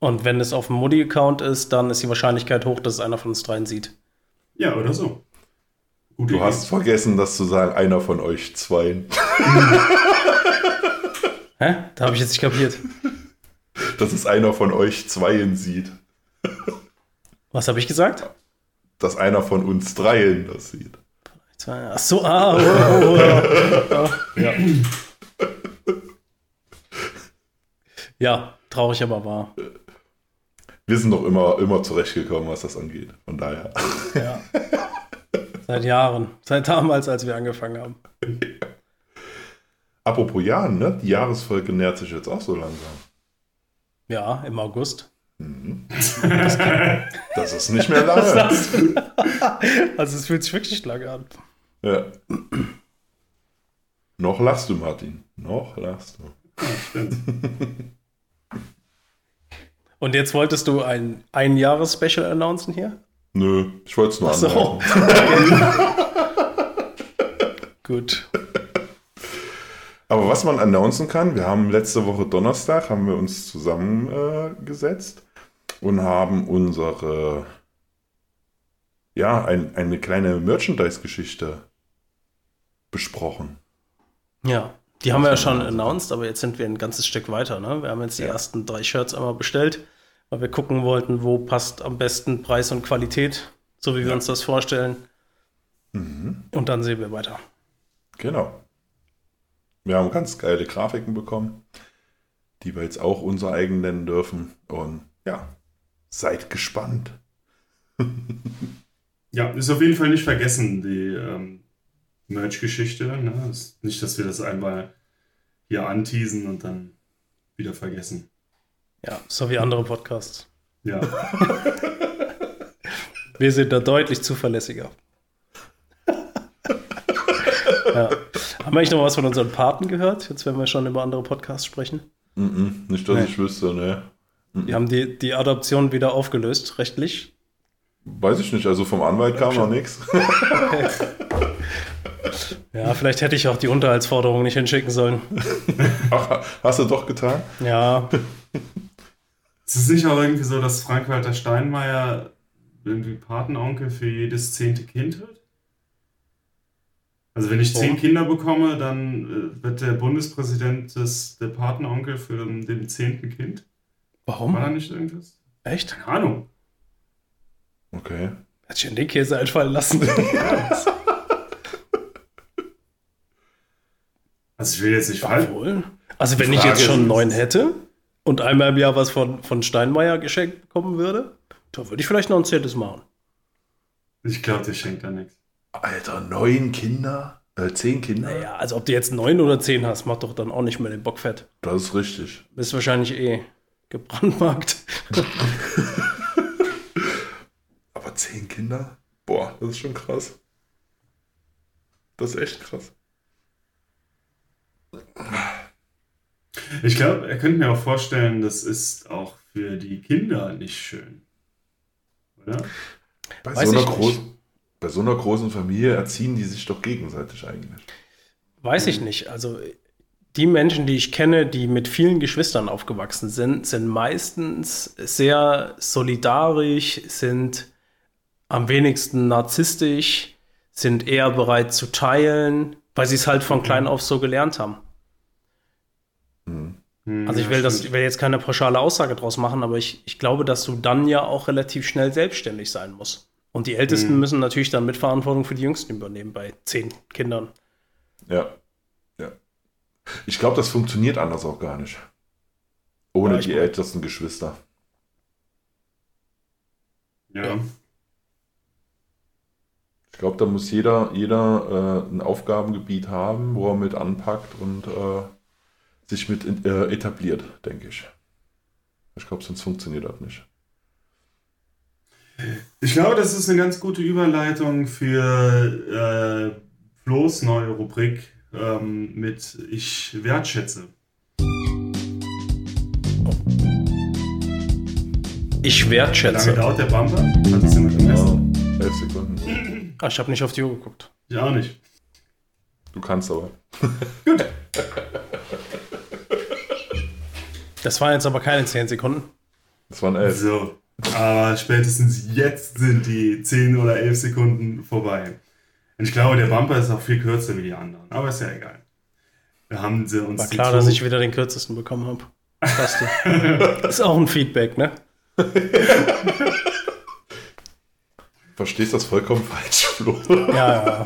Und wenn es auf dem Modi-Account ist, dann ist die Wahrscheinlichkeit hoch, dass es einer von uns dreien sieht. Ja, oder so. Gute Du Idee. hast vergessen, das zu sagen, einer von euch zweien. <laughs> Hä? Da habe ich jetzt nicht kapiert. Dass es einer von euch zweien sieht. Was habe ich gesagt? Dass einer von uns dreien das sieht. Ach so, ah, oh, oh, oh, oh. Ja. ja, traurig, aber wahr. Wir sind doch immer, immer zurechtgekommen, was das angeht. Von daher. Ja. <laughs> Seit Jahren. Seit damals, als wir angefangen haben. <laughs> Apropos Jahren, ne? Die Jahresfolge nähert sich jetzt auch so langsam. Ja, im August. Das ist nicht mehr lange. <laughs> du? Also es fühlt sich wirklich lange an. ja. Noch lachst du, Martin. Noch lachst du. Und jetzt wolltest du ein Ein-Jahres-Special announcen hier? Nö, ich wollte es nur so. anmerken. <laughs> Gut. Aber was man announcen kann, wir haben letzte Woche Donnerstag, haben wir uns zusammengesetzt äh, und haben unsere, ja, ein, eine kleine Merchandise-Geschichte besprochen. Ja, die haben wir ja schon announced, aber jetzt sind wir ein ganzes Stück weiter. Ne? Wir haben jetzt die Ja. ersten drei Shirts einmal bestellt, weil wir gucken wollten, wo passt am besten Preis und Qualität, so wie wir uns das vorstellen. Und dann sehen wir weiter. Genau. Wir haben ganz geile Grafiken bekommen, die wir jetzt auch unser eigen nennen dürfen. Und ja, seid gespannt. <laughs> Ja, ist auf jeden Fall nicht vergessen, die ähm, Merch-Geschichte. Ne? Ist nicht, dass wir das einmal hier anteasen und dann wieder vergessen. Ja, so wie andere Podcasts. Ja, <laughs> Wir sind da deutlich zuverlässiger. ja. Haben wir eigentlich noch was von unseren Paten gehört? Jetzt, wenn wir schon über andere Podcasts sprechen. Mhm, nicht, dass Nee. ich wüsste, ne. Die haben die, die Adoption wieder aufgelöst, rechtlich. Weiß ich nicht, also vom Anwalt kam noch nichts. <laughs> Ja, vielleicht hätte ich auch die Unterhaltsforderung nicht hinschicken sollen. <laughs> Ach, hast du doch getan? Ja, Es ist nicht auch irgendwie so, dass Frank-Walter Steinmeier irgendwie Patenonkel für jedes zehnte Kind wird? Also wenn ich zehn Kinder bekomme, dann äh, wird der Bundespräsident des, der Patenonkel für den, den zehnten Kind. Warum? War da nicht irgendwas? Echt? Keine Ahnung. Okay. Hätte ich in den Käse einfallen lassen. <laughs> Also ich will jetzt nicht. Obwohl. Also wenn ich jetzt schon neun hätte und einmal im Jahr was von, von Steinmeier geschenkt bekommen würde, dann würde ich vielleicht noch ein zehntes machen. Ich glaube, der schenkt da nichts. Alter, neun Kinder? Äh, zehn Kinder? Naja, also ob du jetzt neun oder zehn hast, macht doch dann auch nicht mehr den Bock fett. Das ist richtig. Bist wahrscheinlich eh gebrandmarkt. <laughs> Aber zehn Kinder? Boah, das ist schon krass. Das ist echt krass. Ich glaube, er könnte mir auch vorstellen, das ist auch für die Kinder nicht schön. Oder? Bei Weiß so, einer ich nicht. großen, bei so einer großen Familie erziehen die sich doch gegenseitig eigentlich. Weiß ich nicht. Also die Menschen, die ich kenne, die mit vielen Geschwistern aufgewachsen sind, sind meistens sehr solidarisch, sind am wenigsten narzisstisch, sind eher bereit zu teilen, weil sie es halt von klein auf so gelernt haben. Hm. Hm, Also ich ja, will, das, ich will jetzt keine pauschale Aussage draus machen, aber ich, ich glaube, dass du dann ja auch relativ schnell selbstständig sein musst. Und die Ältesten Mhm. müssen natürlich dann Mitverantwortung für die Jüngsten übernehmen bei zehn Kindern. Ja. ja. Ich glaube, das funktioniert anders auch gar nicht. Ohne Ja, die ältesten Geschwister. Ja. Ich glaube, da muss jeder, jeder äh, ein Aufgabengebiet haben, wo er mit anpackt und äh, sich mit äh, etabliert, denke ich. Ich glaube, sonst funktioniert das nicht. Ich glaube, das ist eine ganz gute Überleitung für äh, Flo's neue Rubrik ähm, mit Ich wertschätze. Ich Wie lange wertschätze. dauert der Bumper? Hat das jemand gemessen? Ja, elf Sekunden. Ah, ich habe nicht auf die Uhr geguckt. Ich auch nicht. Du kannst aber. <laughs> Das waren jetzt aber keine zehn Sekunden. Das waren elf. So. Aber spätestens jetzt sind die 10 oder 11 Sekunden vorbei. Und ich glaube, der Bumper ist auch viel kürzer wie die anderen. Aber ist ja egal. Da haben sie uns War klar, dass ich wieder den kürzesten bekommen habe. Passt du. <laughs> Ist auch ein Feedback, ne? Verstehst das vollkommen falsch, Flo. Ja, ja.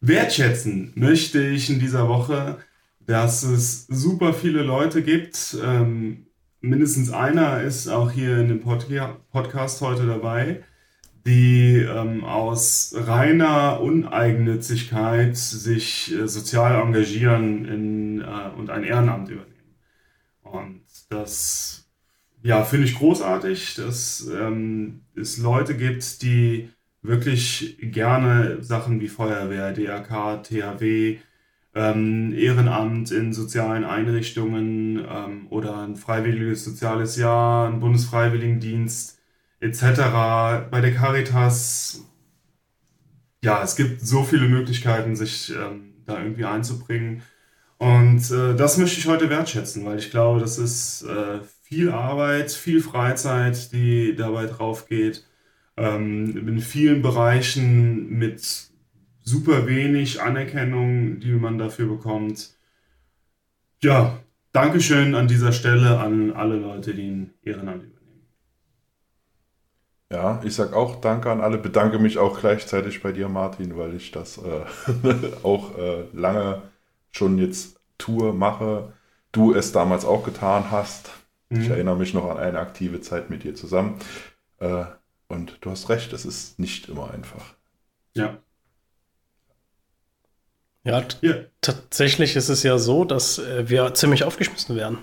Wertschätzen möchte ich in dieser Woche, dass es super viele Leute gibt. Ähm, mindestens einer ist auch hier in dem Podca- Podcast heute dabei, die ähm, aus reiner Uneigennützigkeit sich äh, sozial engagieren in, äh, und ein Ehrenamt übernehmen. Und das ja, finde ich großartig, dass ähm, es Leute gibt, die wirklich gerne Sachen wie Feuerwehr, DRK, THW, ähm, Ehrenamt in sozialen Einrichtungen ähm, oder ein freiwilliges soziales Jahr, ein Bundesfreiwilligendienst etc. Bei der Caritas, ja, es gibt so viele Möglichkeiten, sich ähm, da irgendwie einzubringen. Und äh, das möchte ich heute wertschätzen, weil ich glaube, das ist äh, viel Arbeit, viel Freizeit, die dabei drauf geht. Ähm, in vielen Bereichen mit super wenig Anerkennung, die man dafür bekommt. Ja, Dankeschön an dieser Stelle an alle Leute, die ein Ehrenamt übernehmen. Ja, ich sag auch Danke an alle, bedanke mich auch gleichzeitig bei dir, Martin, weil ich das äh, <laughs> auch äh, lange schon jetzt tue, mache. Du es damals auch getan hast. Ich Mhm. erinnere mich noch an eine aktive Zeit mit dir zusammen. Äh, und du hast recht, es ist nicht immer einfach. Ja. Ja, tatsächlich ist es ja so, dass äh, wir ziemlich aufgeschmissen werden.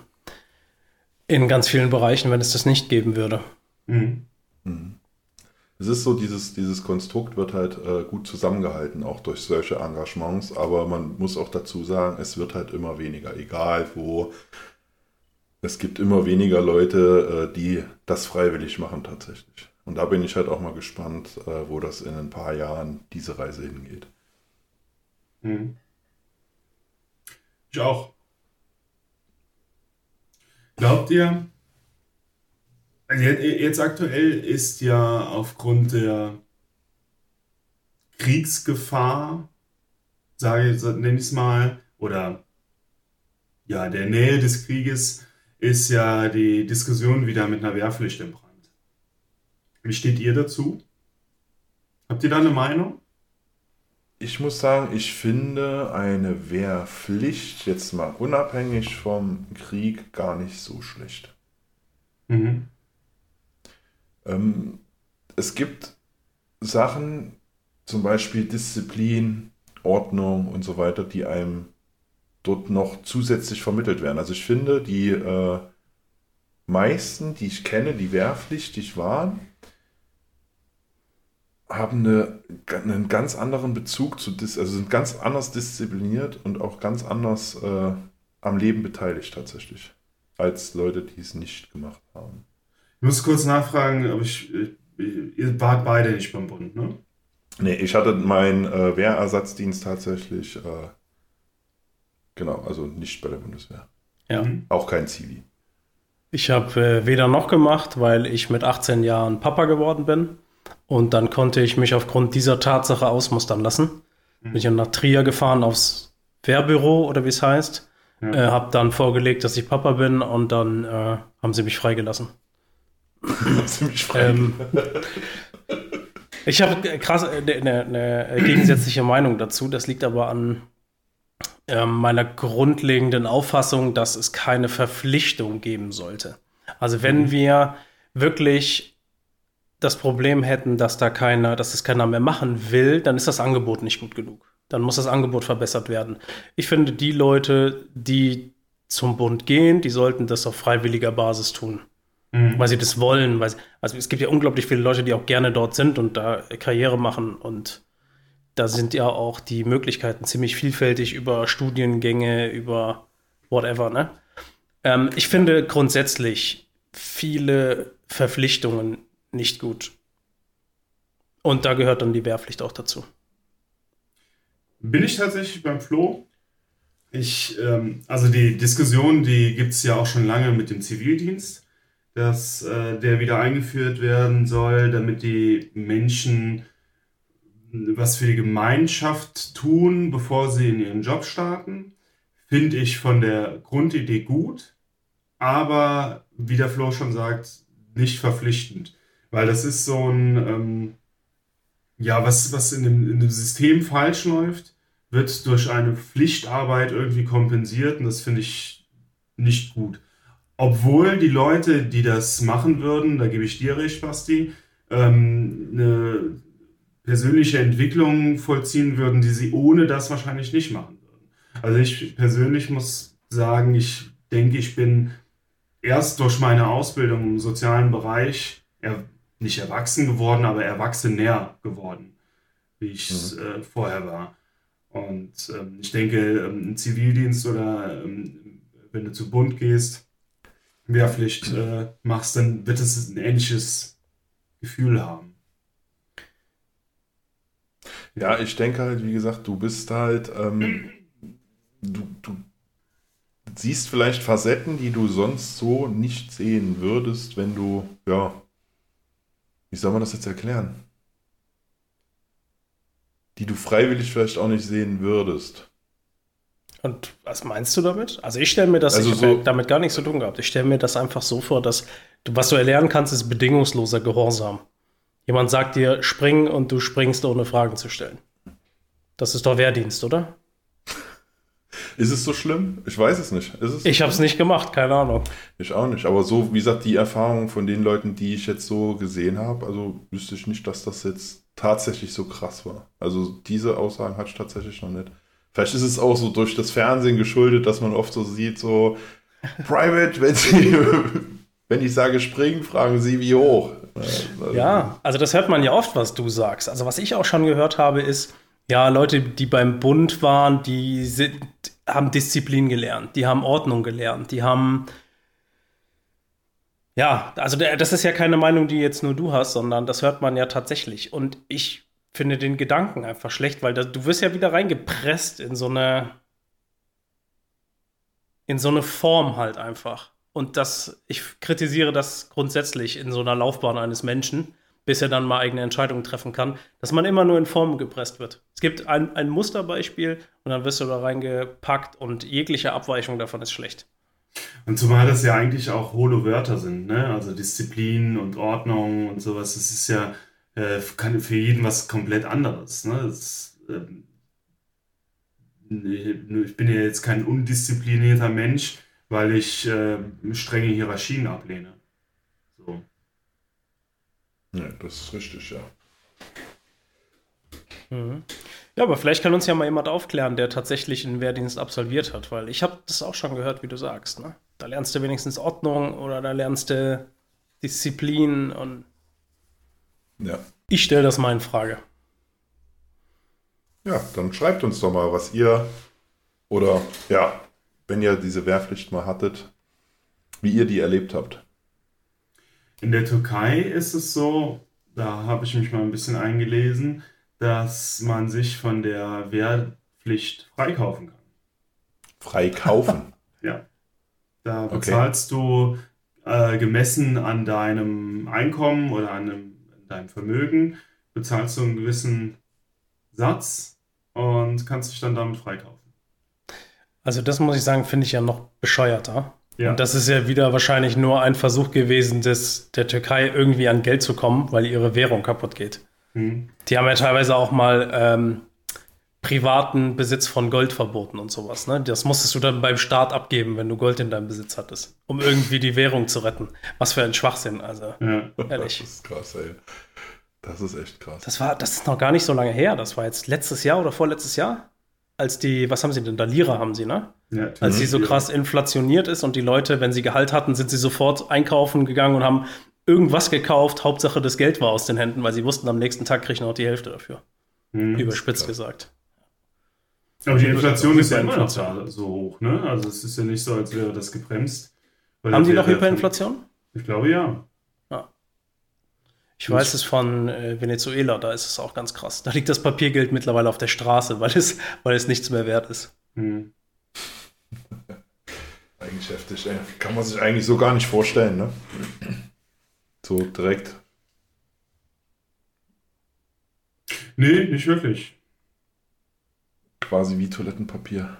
In ganz vielen Bereichen, wenn es das nicht geben würde. Mhm. Es ist so, dieses, dieses Konstrukt wird halt äh, gut zusammengehalten, auch durch solche Engagements, aber man muss auch dazu sagen, es wird halt immer weniger, egal wo. Es gibt immer weniger Leute, äh, die das freiwillig machen tatsächlich. Und da bin ich halt auch mal gespannt, äh, wo das in ein paar Jahren diese Reise hingeht. Mhm. Ich auch. Glaubt ihr, Also jetzt aktuell ist ja aufgrund der Kriegsgefahr, sage ich, nenne ich es mal, oder ja, der Nähe des Krieges, ist ja die Diskussion wieder mit einer Wehrpflicht im Brand. Wie steht ihr dazu? Habt ihr da eine Meinung? Ich muss sagen, ich finde eine Wehrpflicht jetzt mal unabhängig vom Krieg gar nicht so schlecht. Mhm. Ähm, es gibt Sachen, zum Beispiel Disziplin, Ordnung und so weiter, die einem dort noch zusätzlich vermittelt werden. Also ich finde, die äh, meisten, die ich kenne, die wehrpflichtig waren, haben eine, einen ganz anderen Bezug zu, also sind ganz anders diszipliniert und auch ganz anders äh, am Leben beteiligt tatsächlich, als Leute, die es nicht gemacht haben. Ich muss kurz nachfragen, aber ich, ihr wart beide nicht beim Bund, ne? Nee, ich hatte meinen äh, Wehrersatzdienst tatsächlich, äh, genau, also nicht bei der Bundeswehr. Ja. Auch kein Zivi. Ich habe äh, weder noch gemacht, weil ich mit 18 Jahren Papa geworden bin. Und dann konnte ich mich aufgrund dieser Tatsache ausmustern lassen. Mhm. Bin ich nach Trier gefahren aufs Wehrbüro oder wie es heißt. Ja. Äh, hab dann vorgelegt, dass ich Papa bin und dann äh, haben sie mich freigelassen. Ziemlich frei. Ähm, ich habe krass eine äh, ne, ne gegensätzliche Meinung dazu. Das liegt aber an äh, meiner grundlegenden Auffassung, dass es keine Verpflichtung geben sollte. Also wenn mhm. wir wirklich das Problem hätten, dass da keiner, dass es keiner mehr machen will, dann ist das Angebot nicht gut genug. Dann muss das Angebot verbessert werden. Ich finde, die Leute, die zum Bund gehen, die sollten das auf freiwilliger Basis tun mhm. weil sie das wollen. Weil sie, also es gibt ja unglaublich viele Leute, die auch gerne dort sind und da Karriere machen und da sind ja auch die Möglichkeiten ziemlich vielfältig über Studiengänge, über whatever, ne? Ähm, ich finde grundsätzlich viele Verpflichtungen nicht gut. Und da gehört dann die Wehrpflicht auch dazu. Bin ich tatsächlich beim Flo? Ich, ähm, also die Diskussion, die gibt es ja auch schon lange mit dem Zivildienst dass äh, der wieder eingeführt werden soll, damit die Menschen was für die Gemeinschaft tun, bevor sie in ihren Job starten. Finde ich von der Grundidee gut, aber wie der Flo schon sagt, nicht verpflichtend. Weil das ist so ein, ähm, ja, was, was in dem, in dem System falsch läuft, wird durch eine Pflichtarbeit irgendwie kompensiert und das finde ich nicht gut. Obwohl die Leute, die das machen würden, da gebe ich dir recht, Basti, ähm, eine persönliche Entwicklung vollziehen würden, die sie ohne das wahrscheinlich nicht machen würden. Also ich persönlich muss sagen, ich denke, ich bin erst durch meine Ausbildung im sozialen Bereich er, nicht erwachsen geworden, aber erwachsener geworden, wie ich es mhm. äh, vorher war. Und ähm, ich denke, ähm, ein Zivildienst oder ähm, wenn du zu Bund gehst, Wehrpflicht äh, machst, dann wird es ein ähnliches Gefühl haben. Ja, ich denke halt, wie gesagt, du bist halt, ähm, du, du siehst vielleicht Facetten, die du sonst so nicht sehen würdest, wenn du, ja, wie soll man das jetzt erklären? Die du freiwillig vielleicht auch nicht sehen würdest. Und was meinst du damit? Also ich stelle mir das, also ich so, damit gar nichts zu tun gehabt. Ich stelle mir das einfach so vor, dass du, was du erlernen kannst, ist bedingungsloser Gehorsam. Jemand sagt dir, spring und du springst, ohne Fragen zu stellen. Das ist doch Wehrdienst, oder? Ist es so schlimm? Ich weiß es nicht. Es ich habe es nicht gemacht, keine Ahnung. Ich auch nicht. Aber so, wie gesagt, die Erfahrung von den Leuten, die ich jetzt so gesehen habe, also wüsste ich nicht, dass das jetzt tatsächlich so krass war. Also diese Aussagen hatte ich tatsächlich noch nicht. Vielleicht ist es auch so durch das Fernsehen geschuldet, dass man oft so sieht, so <laughs> Private, wenn sie, <laughs> wenn ich sage springen, fragen sie wie hoch. Ja, also das hört man ja oft, was du sagst. Also was ich auch schon gehört habe, ist, ja, Leute, die beim Bund waren, die sind, haben Disziplin gelernt, die haben Ordnung gelernt, die haben ja, also das ist ja keine Meinung, die jetzt nur du hast, sondern das hört man ja tatsächlich. Und ich finde den Gedanken einfach schlecht, weil das, du wirst ja wieder reingepresst in so eine in so eine Form halt einfach. Und das, ich kritisiere das grundsätzlich in so einer Laufbahn eines Menschen, bis er dann mal eigene Entscheidungen treffen kann, dass man immer nur in Formen gepresst wird. Es gibt ein, ein Musterbeispiel und dann wirst du da reingepackt und jegliche Abweichung davon ist schlecht. Und zumal das ja eigentlich auch hohle Wörter sind, ne? Also Disziplin und Ordnung und sowas, das ist ja äh, kann für jeden was komplett anderes. Ne? Das, ähm, ich bin ja jetzt kein undisziplinierter Mensch, weil ich äh, strenge Hierarchien ablehne. Ja, das ist richtig, ja. Mhm. Ja, aber vielleicht kann uns ja mal jemand aufklären, der tatsächlich einen Wehrdienst absolviert hat, weil ich habe das auch schon gehört, wie du sagst. Ne? Da lernst du wenigstens Ordnung oder da lernst du Disziplin und ja. ich stelle das mal in Frage. Ja, dann schreibt uns doch mal, was ihr oder ja, wenn ihr diese Wehrpflicht mal hattet, wie ihr die erlebt habt. In der Türkei ist es so, da habe ich mich mal ein bisschen eingelesen, dass man sich von der Wehrpflicht freikaufen kann. Freikaufen? <laughs> ja. Da bezahlst okay. du äh, gemessen an deinem Einkommen oder an einem, deinem Vermögen, bezahlst du einen gewissen Satz und kannst dich dann damit freikaufen. Also das muss ich sagen, finde ich ja noch bescheuerter. Ja. Und das ist ja wieder wahrscheinlich nur ein Versuch gewesen, des, der Türkei irgendwie an Geld zu kommen, weil ihre Währung kaputt geht. Mhm. Die haben ja teilweise auch mal ähm, privaten Besitz von Gold verboten und sowas. Ne? Das musstest du dann beim Staat abgeben, wenn du Gold in deinem Besitz hattest, um irgendwie die Währung zu retten. Was für ein Schwachsinn, also ja. ehrlich. Das ist krass, ey. Das ist echt krass. Das war, das ist noch gar nicht so lange her. Das war jetzt letztes Jahr oder vorletztes Jahr als die, was haben sie denn da? Lira haben sie, ne? Ja, als sie so krass inflationiert ist und die Leute, wenn sie Gehalt hatten, sind sie sofort einkaufen gegangen und haben irgendwas gekauft. Hauptsache, das Geld war aus den Händen, weil sie wussten, am nächsten Tag kriegen auch die Hälfte dafür. Mhm, Überspitzt gesagt. Aber die Inflation ist ja immer noch so hoch, ne? Also es ist ja nicht so, als wäre das gebremst. Haben die noch Hyperinflation? Ich glaube ja. Ich weiß es von äh, Venezuela, da ist es auch ganz krass. Da liegt das Papiergeld mittlerweile auf der Straße, weil es, weil es nichts mehr wert ist. Hm. Eigentlich heftig, ey. Kann man sich eigentlich so gar nicht vorstellen, ne? So direkt. Nee, nicht wirklich. Quasi wie Toilettenpapier.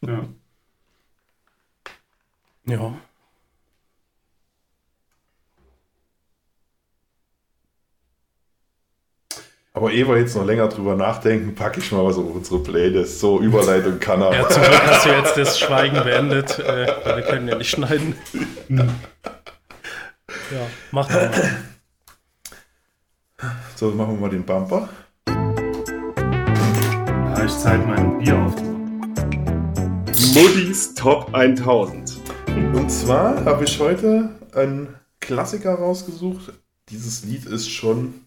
Ja. Ja. Aber ehe wir jetzt noch länger drüber nachdenken, packe ich mal was auf unsere Playlist. So, Überleitung kann er. Ja, zum Glück hast du jetzt das Schweigen beendet. Äh, wir können ja nicht schneiden. ja, mach doch mal. So, machen wir mal den Bumper. Ja, ich zeige mein Bier auf. Muddis Top 1000. Und zwar habe ich heute einen Klassiker rausgesucht. Dieses Lied ist schon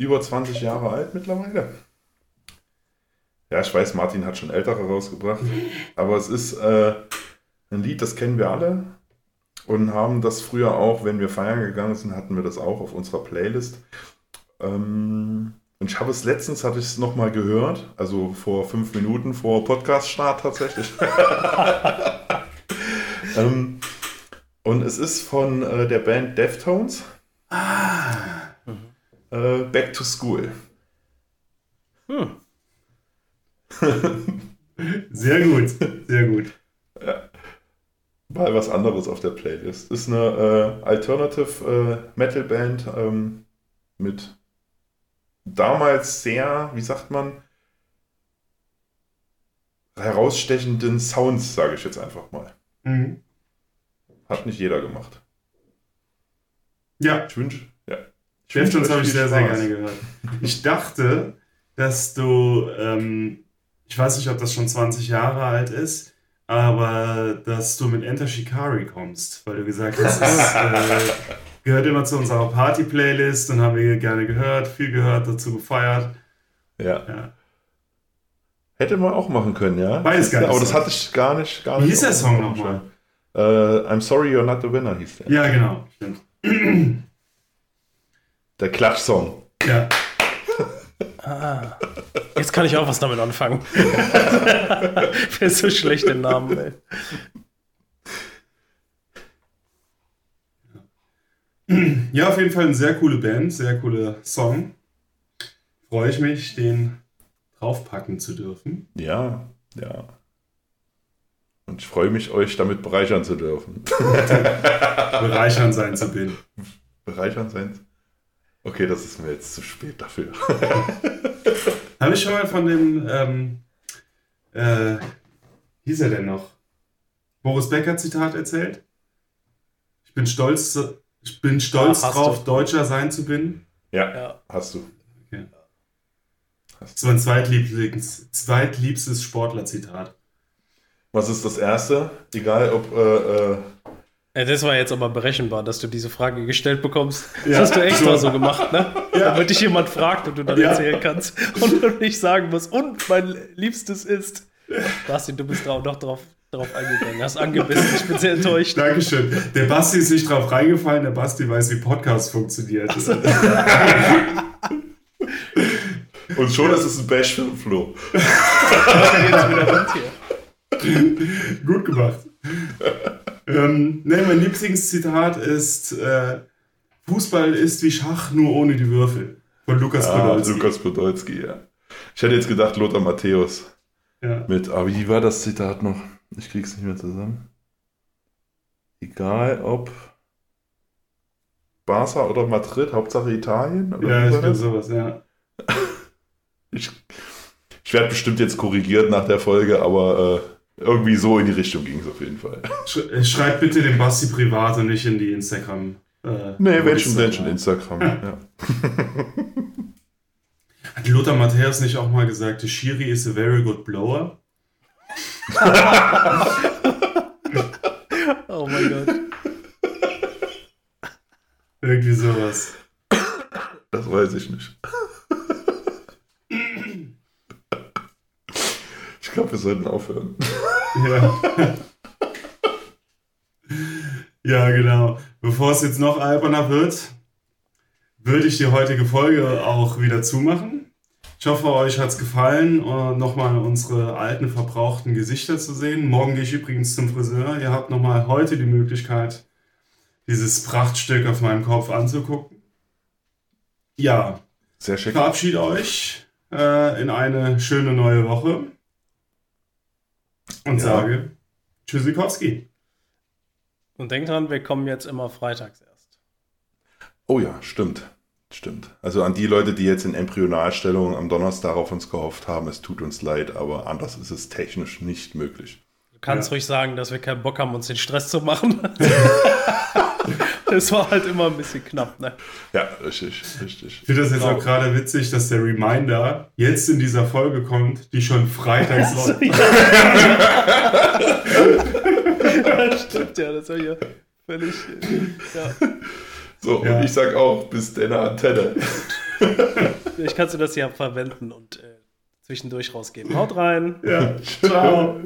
über 20 Jahre alt mittlerweile. Ja, ich weiß, Martin hat schon ältere rausgebracht, aber es ist äh, ein Lied, das kennen wir alle und haben das früher auch, wenn wir feiern gegangen sind, hatten wir das auch auf unserer Playlist. Ähm, und ich habe es letztens, hatte ich es nochmal gehört, also vor fünf Minuten vor Podcast-Start tatsächlich. <laughs> ähm, und es ist von äh, der Band Deftones. Ah äh, Back to School. Hm. <laughs> sehr gut, sehr gut. Ja. Mal was anderes auf der Playlist. Ist eine äh, Alternative äh, Metal Band ähm, mit damals sehr, wie sagt man, herausstechenden Sounds, sage ich jetzt einfach mal. Mhm. Hat nicht jeder gemacht. Ja. Ich wünsche, Deftones habe ich sehr, sehr gerne gehört. Ich dachte, dass du, ähm, ich weiß nicht, ob das schon 20 Jahre alt ist, aber dass du mit Enter Shikari kommst, weil du gesagt hast, es äh, gehört immer zu unserer Party-Playlist und haben wir gerne gehört, viel gehört, dazu gefeiert. Ja. ja. Hätte man auch machen können, ja. Beides geil. Aber das hatte ich gar nicht. Gar Wie hieß der Song nochmal? Uh, I'm sorry you're not the winner, hieß der. Ja, genau. Stimmt. Der Klatschsong. Ja. <laughs> Ah, jetzt kann ich auch was damit anfangen. <laughs> Wer ist so schlecht den Namen, ey. Ja, auf jeden Fall eine sehr coole Band, sehr coole Song. Freue ich mich, den draufpacken zu dürfen. Ja, ja. Und ich freue mich, euch damit bereichern zu dürfen. <laughs> bereichern sein zu bin. Bereichern sein zu Okay, das ist mir jetzt zu spät dafür. <laughs> Habe ich schon mal von dem, ähm, äh, hieß er denn noch? Boris Becker Zitat erzählt? Ich bin stolz, ich bin stolz Ja, hast drauf, du. Deutscher sein zu bin. Ja, Ja. hast du. Das ist mein zweitlieblings, zweitliebstes Sportlerzitat. Was ist das erste? Egal ob. Äh, äh, das war jetzt aber berechenbar, dass du diese Frage gestellt bekommst. Das Ja. hast du extra so gemacht, ne? <laughs> Ja. Damit dich jemand fragt und du dann Ja. erzählen kannst und du nicht sagen musst, und mein Liebstes ist. Basti, du bist auch noch drauf, drauf eingegangen, hast angebissen, ich bin sehr enttäuscht. Dankeschön. Der Basti ist nicht drauf reingefallen, der Basti weiß, wie Podcast funktioniert. und schon ist es ein Bash für den Flo. Jetzt wieder rund hier. Gut gemacht. <laughs> ähm, ne, mein Lieblingszitat ist: äh, Fußball ist wie Schach, nur ohne die Würfel. Von Lukas Ah, Podolski. Lukas Podolski, ja. Ich hätte jetzt gedacht Lothar Matthäus Ja. mit, aber wie war das Zitat noch? Ich krieg's nicht mehr zusammen. Egal ob Barca oder Madrid, Hauptsache Italien? Ja, ich das? sowas, ja. <laughs> Ich, ich werde bestimmt jetzt korrigiert nach der Folge, aber äh, irgendwie so in die Richtung ging es auf jeden Fall. <laughs> Sch schreibt bitte den Basti privat und nicht in die Instagram. Äh, Nee, wenn schon, wenn schon Instagram. <laughs> Ja. <laughs> Hat Lothar Matthäus nicht auch mal gesagt, Shiri is a very good blower? Oh mein Gott. Irgendwie sowas. Das weiß ich nicht. Ich glaube, wir sollten aufhören. Ja. <laughs> ja, genau. Bevor es jetzt noch alberner wird, würde ich die heutige Folge auch wieder zumachen. Ich hoffe, euch hat es gefallen, äh, nochmal unsere alten, verbrauchten Gesichter zu sehen. Morgen gehe ich übrigens zum Friseur. Ihr habt nochmal heute die Möglichkeit, dieses Prachtstück auf meinem Kopf anzugucken. Ja, Sehr ich schick. verabschiede euch äh, in eine schöne neue Woche und Ja. sage Tschüssikowski. Und denk dran, wir kommen jetzt immer freitags erst. Oh ja, stimmt. Stimmt. Also an die Leute, die jetzt in Embryonalstellung am Donnerstag auf uns gehofft haben, es tut uns leid, aber anders ist es technisch nicht möglich. Du kannst Ja. ruhig sagen, dass wir keinen Bock haben, uns den Stress zu machen. <laughs> <laughs> <laughs> das war halt immer ein bisschen knapp, ne? Ja, richtig, richtig. Ich finde das jetzt Genau. auch gerade witzig, dass der Reminder jetzt in dieser Folge kommt, die schon freitags läuft. Das <laughs> stimmt ja, das war ja völlig. Ja. So, Ja. und ich sag auch, bis deine Antenne. Vielleicht kannst du das ja verwenden und äh, zwischendurch rausgeben. Haut rein! Ja, ciao.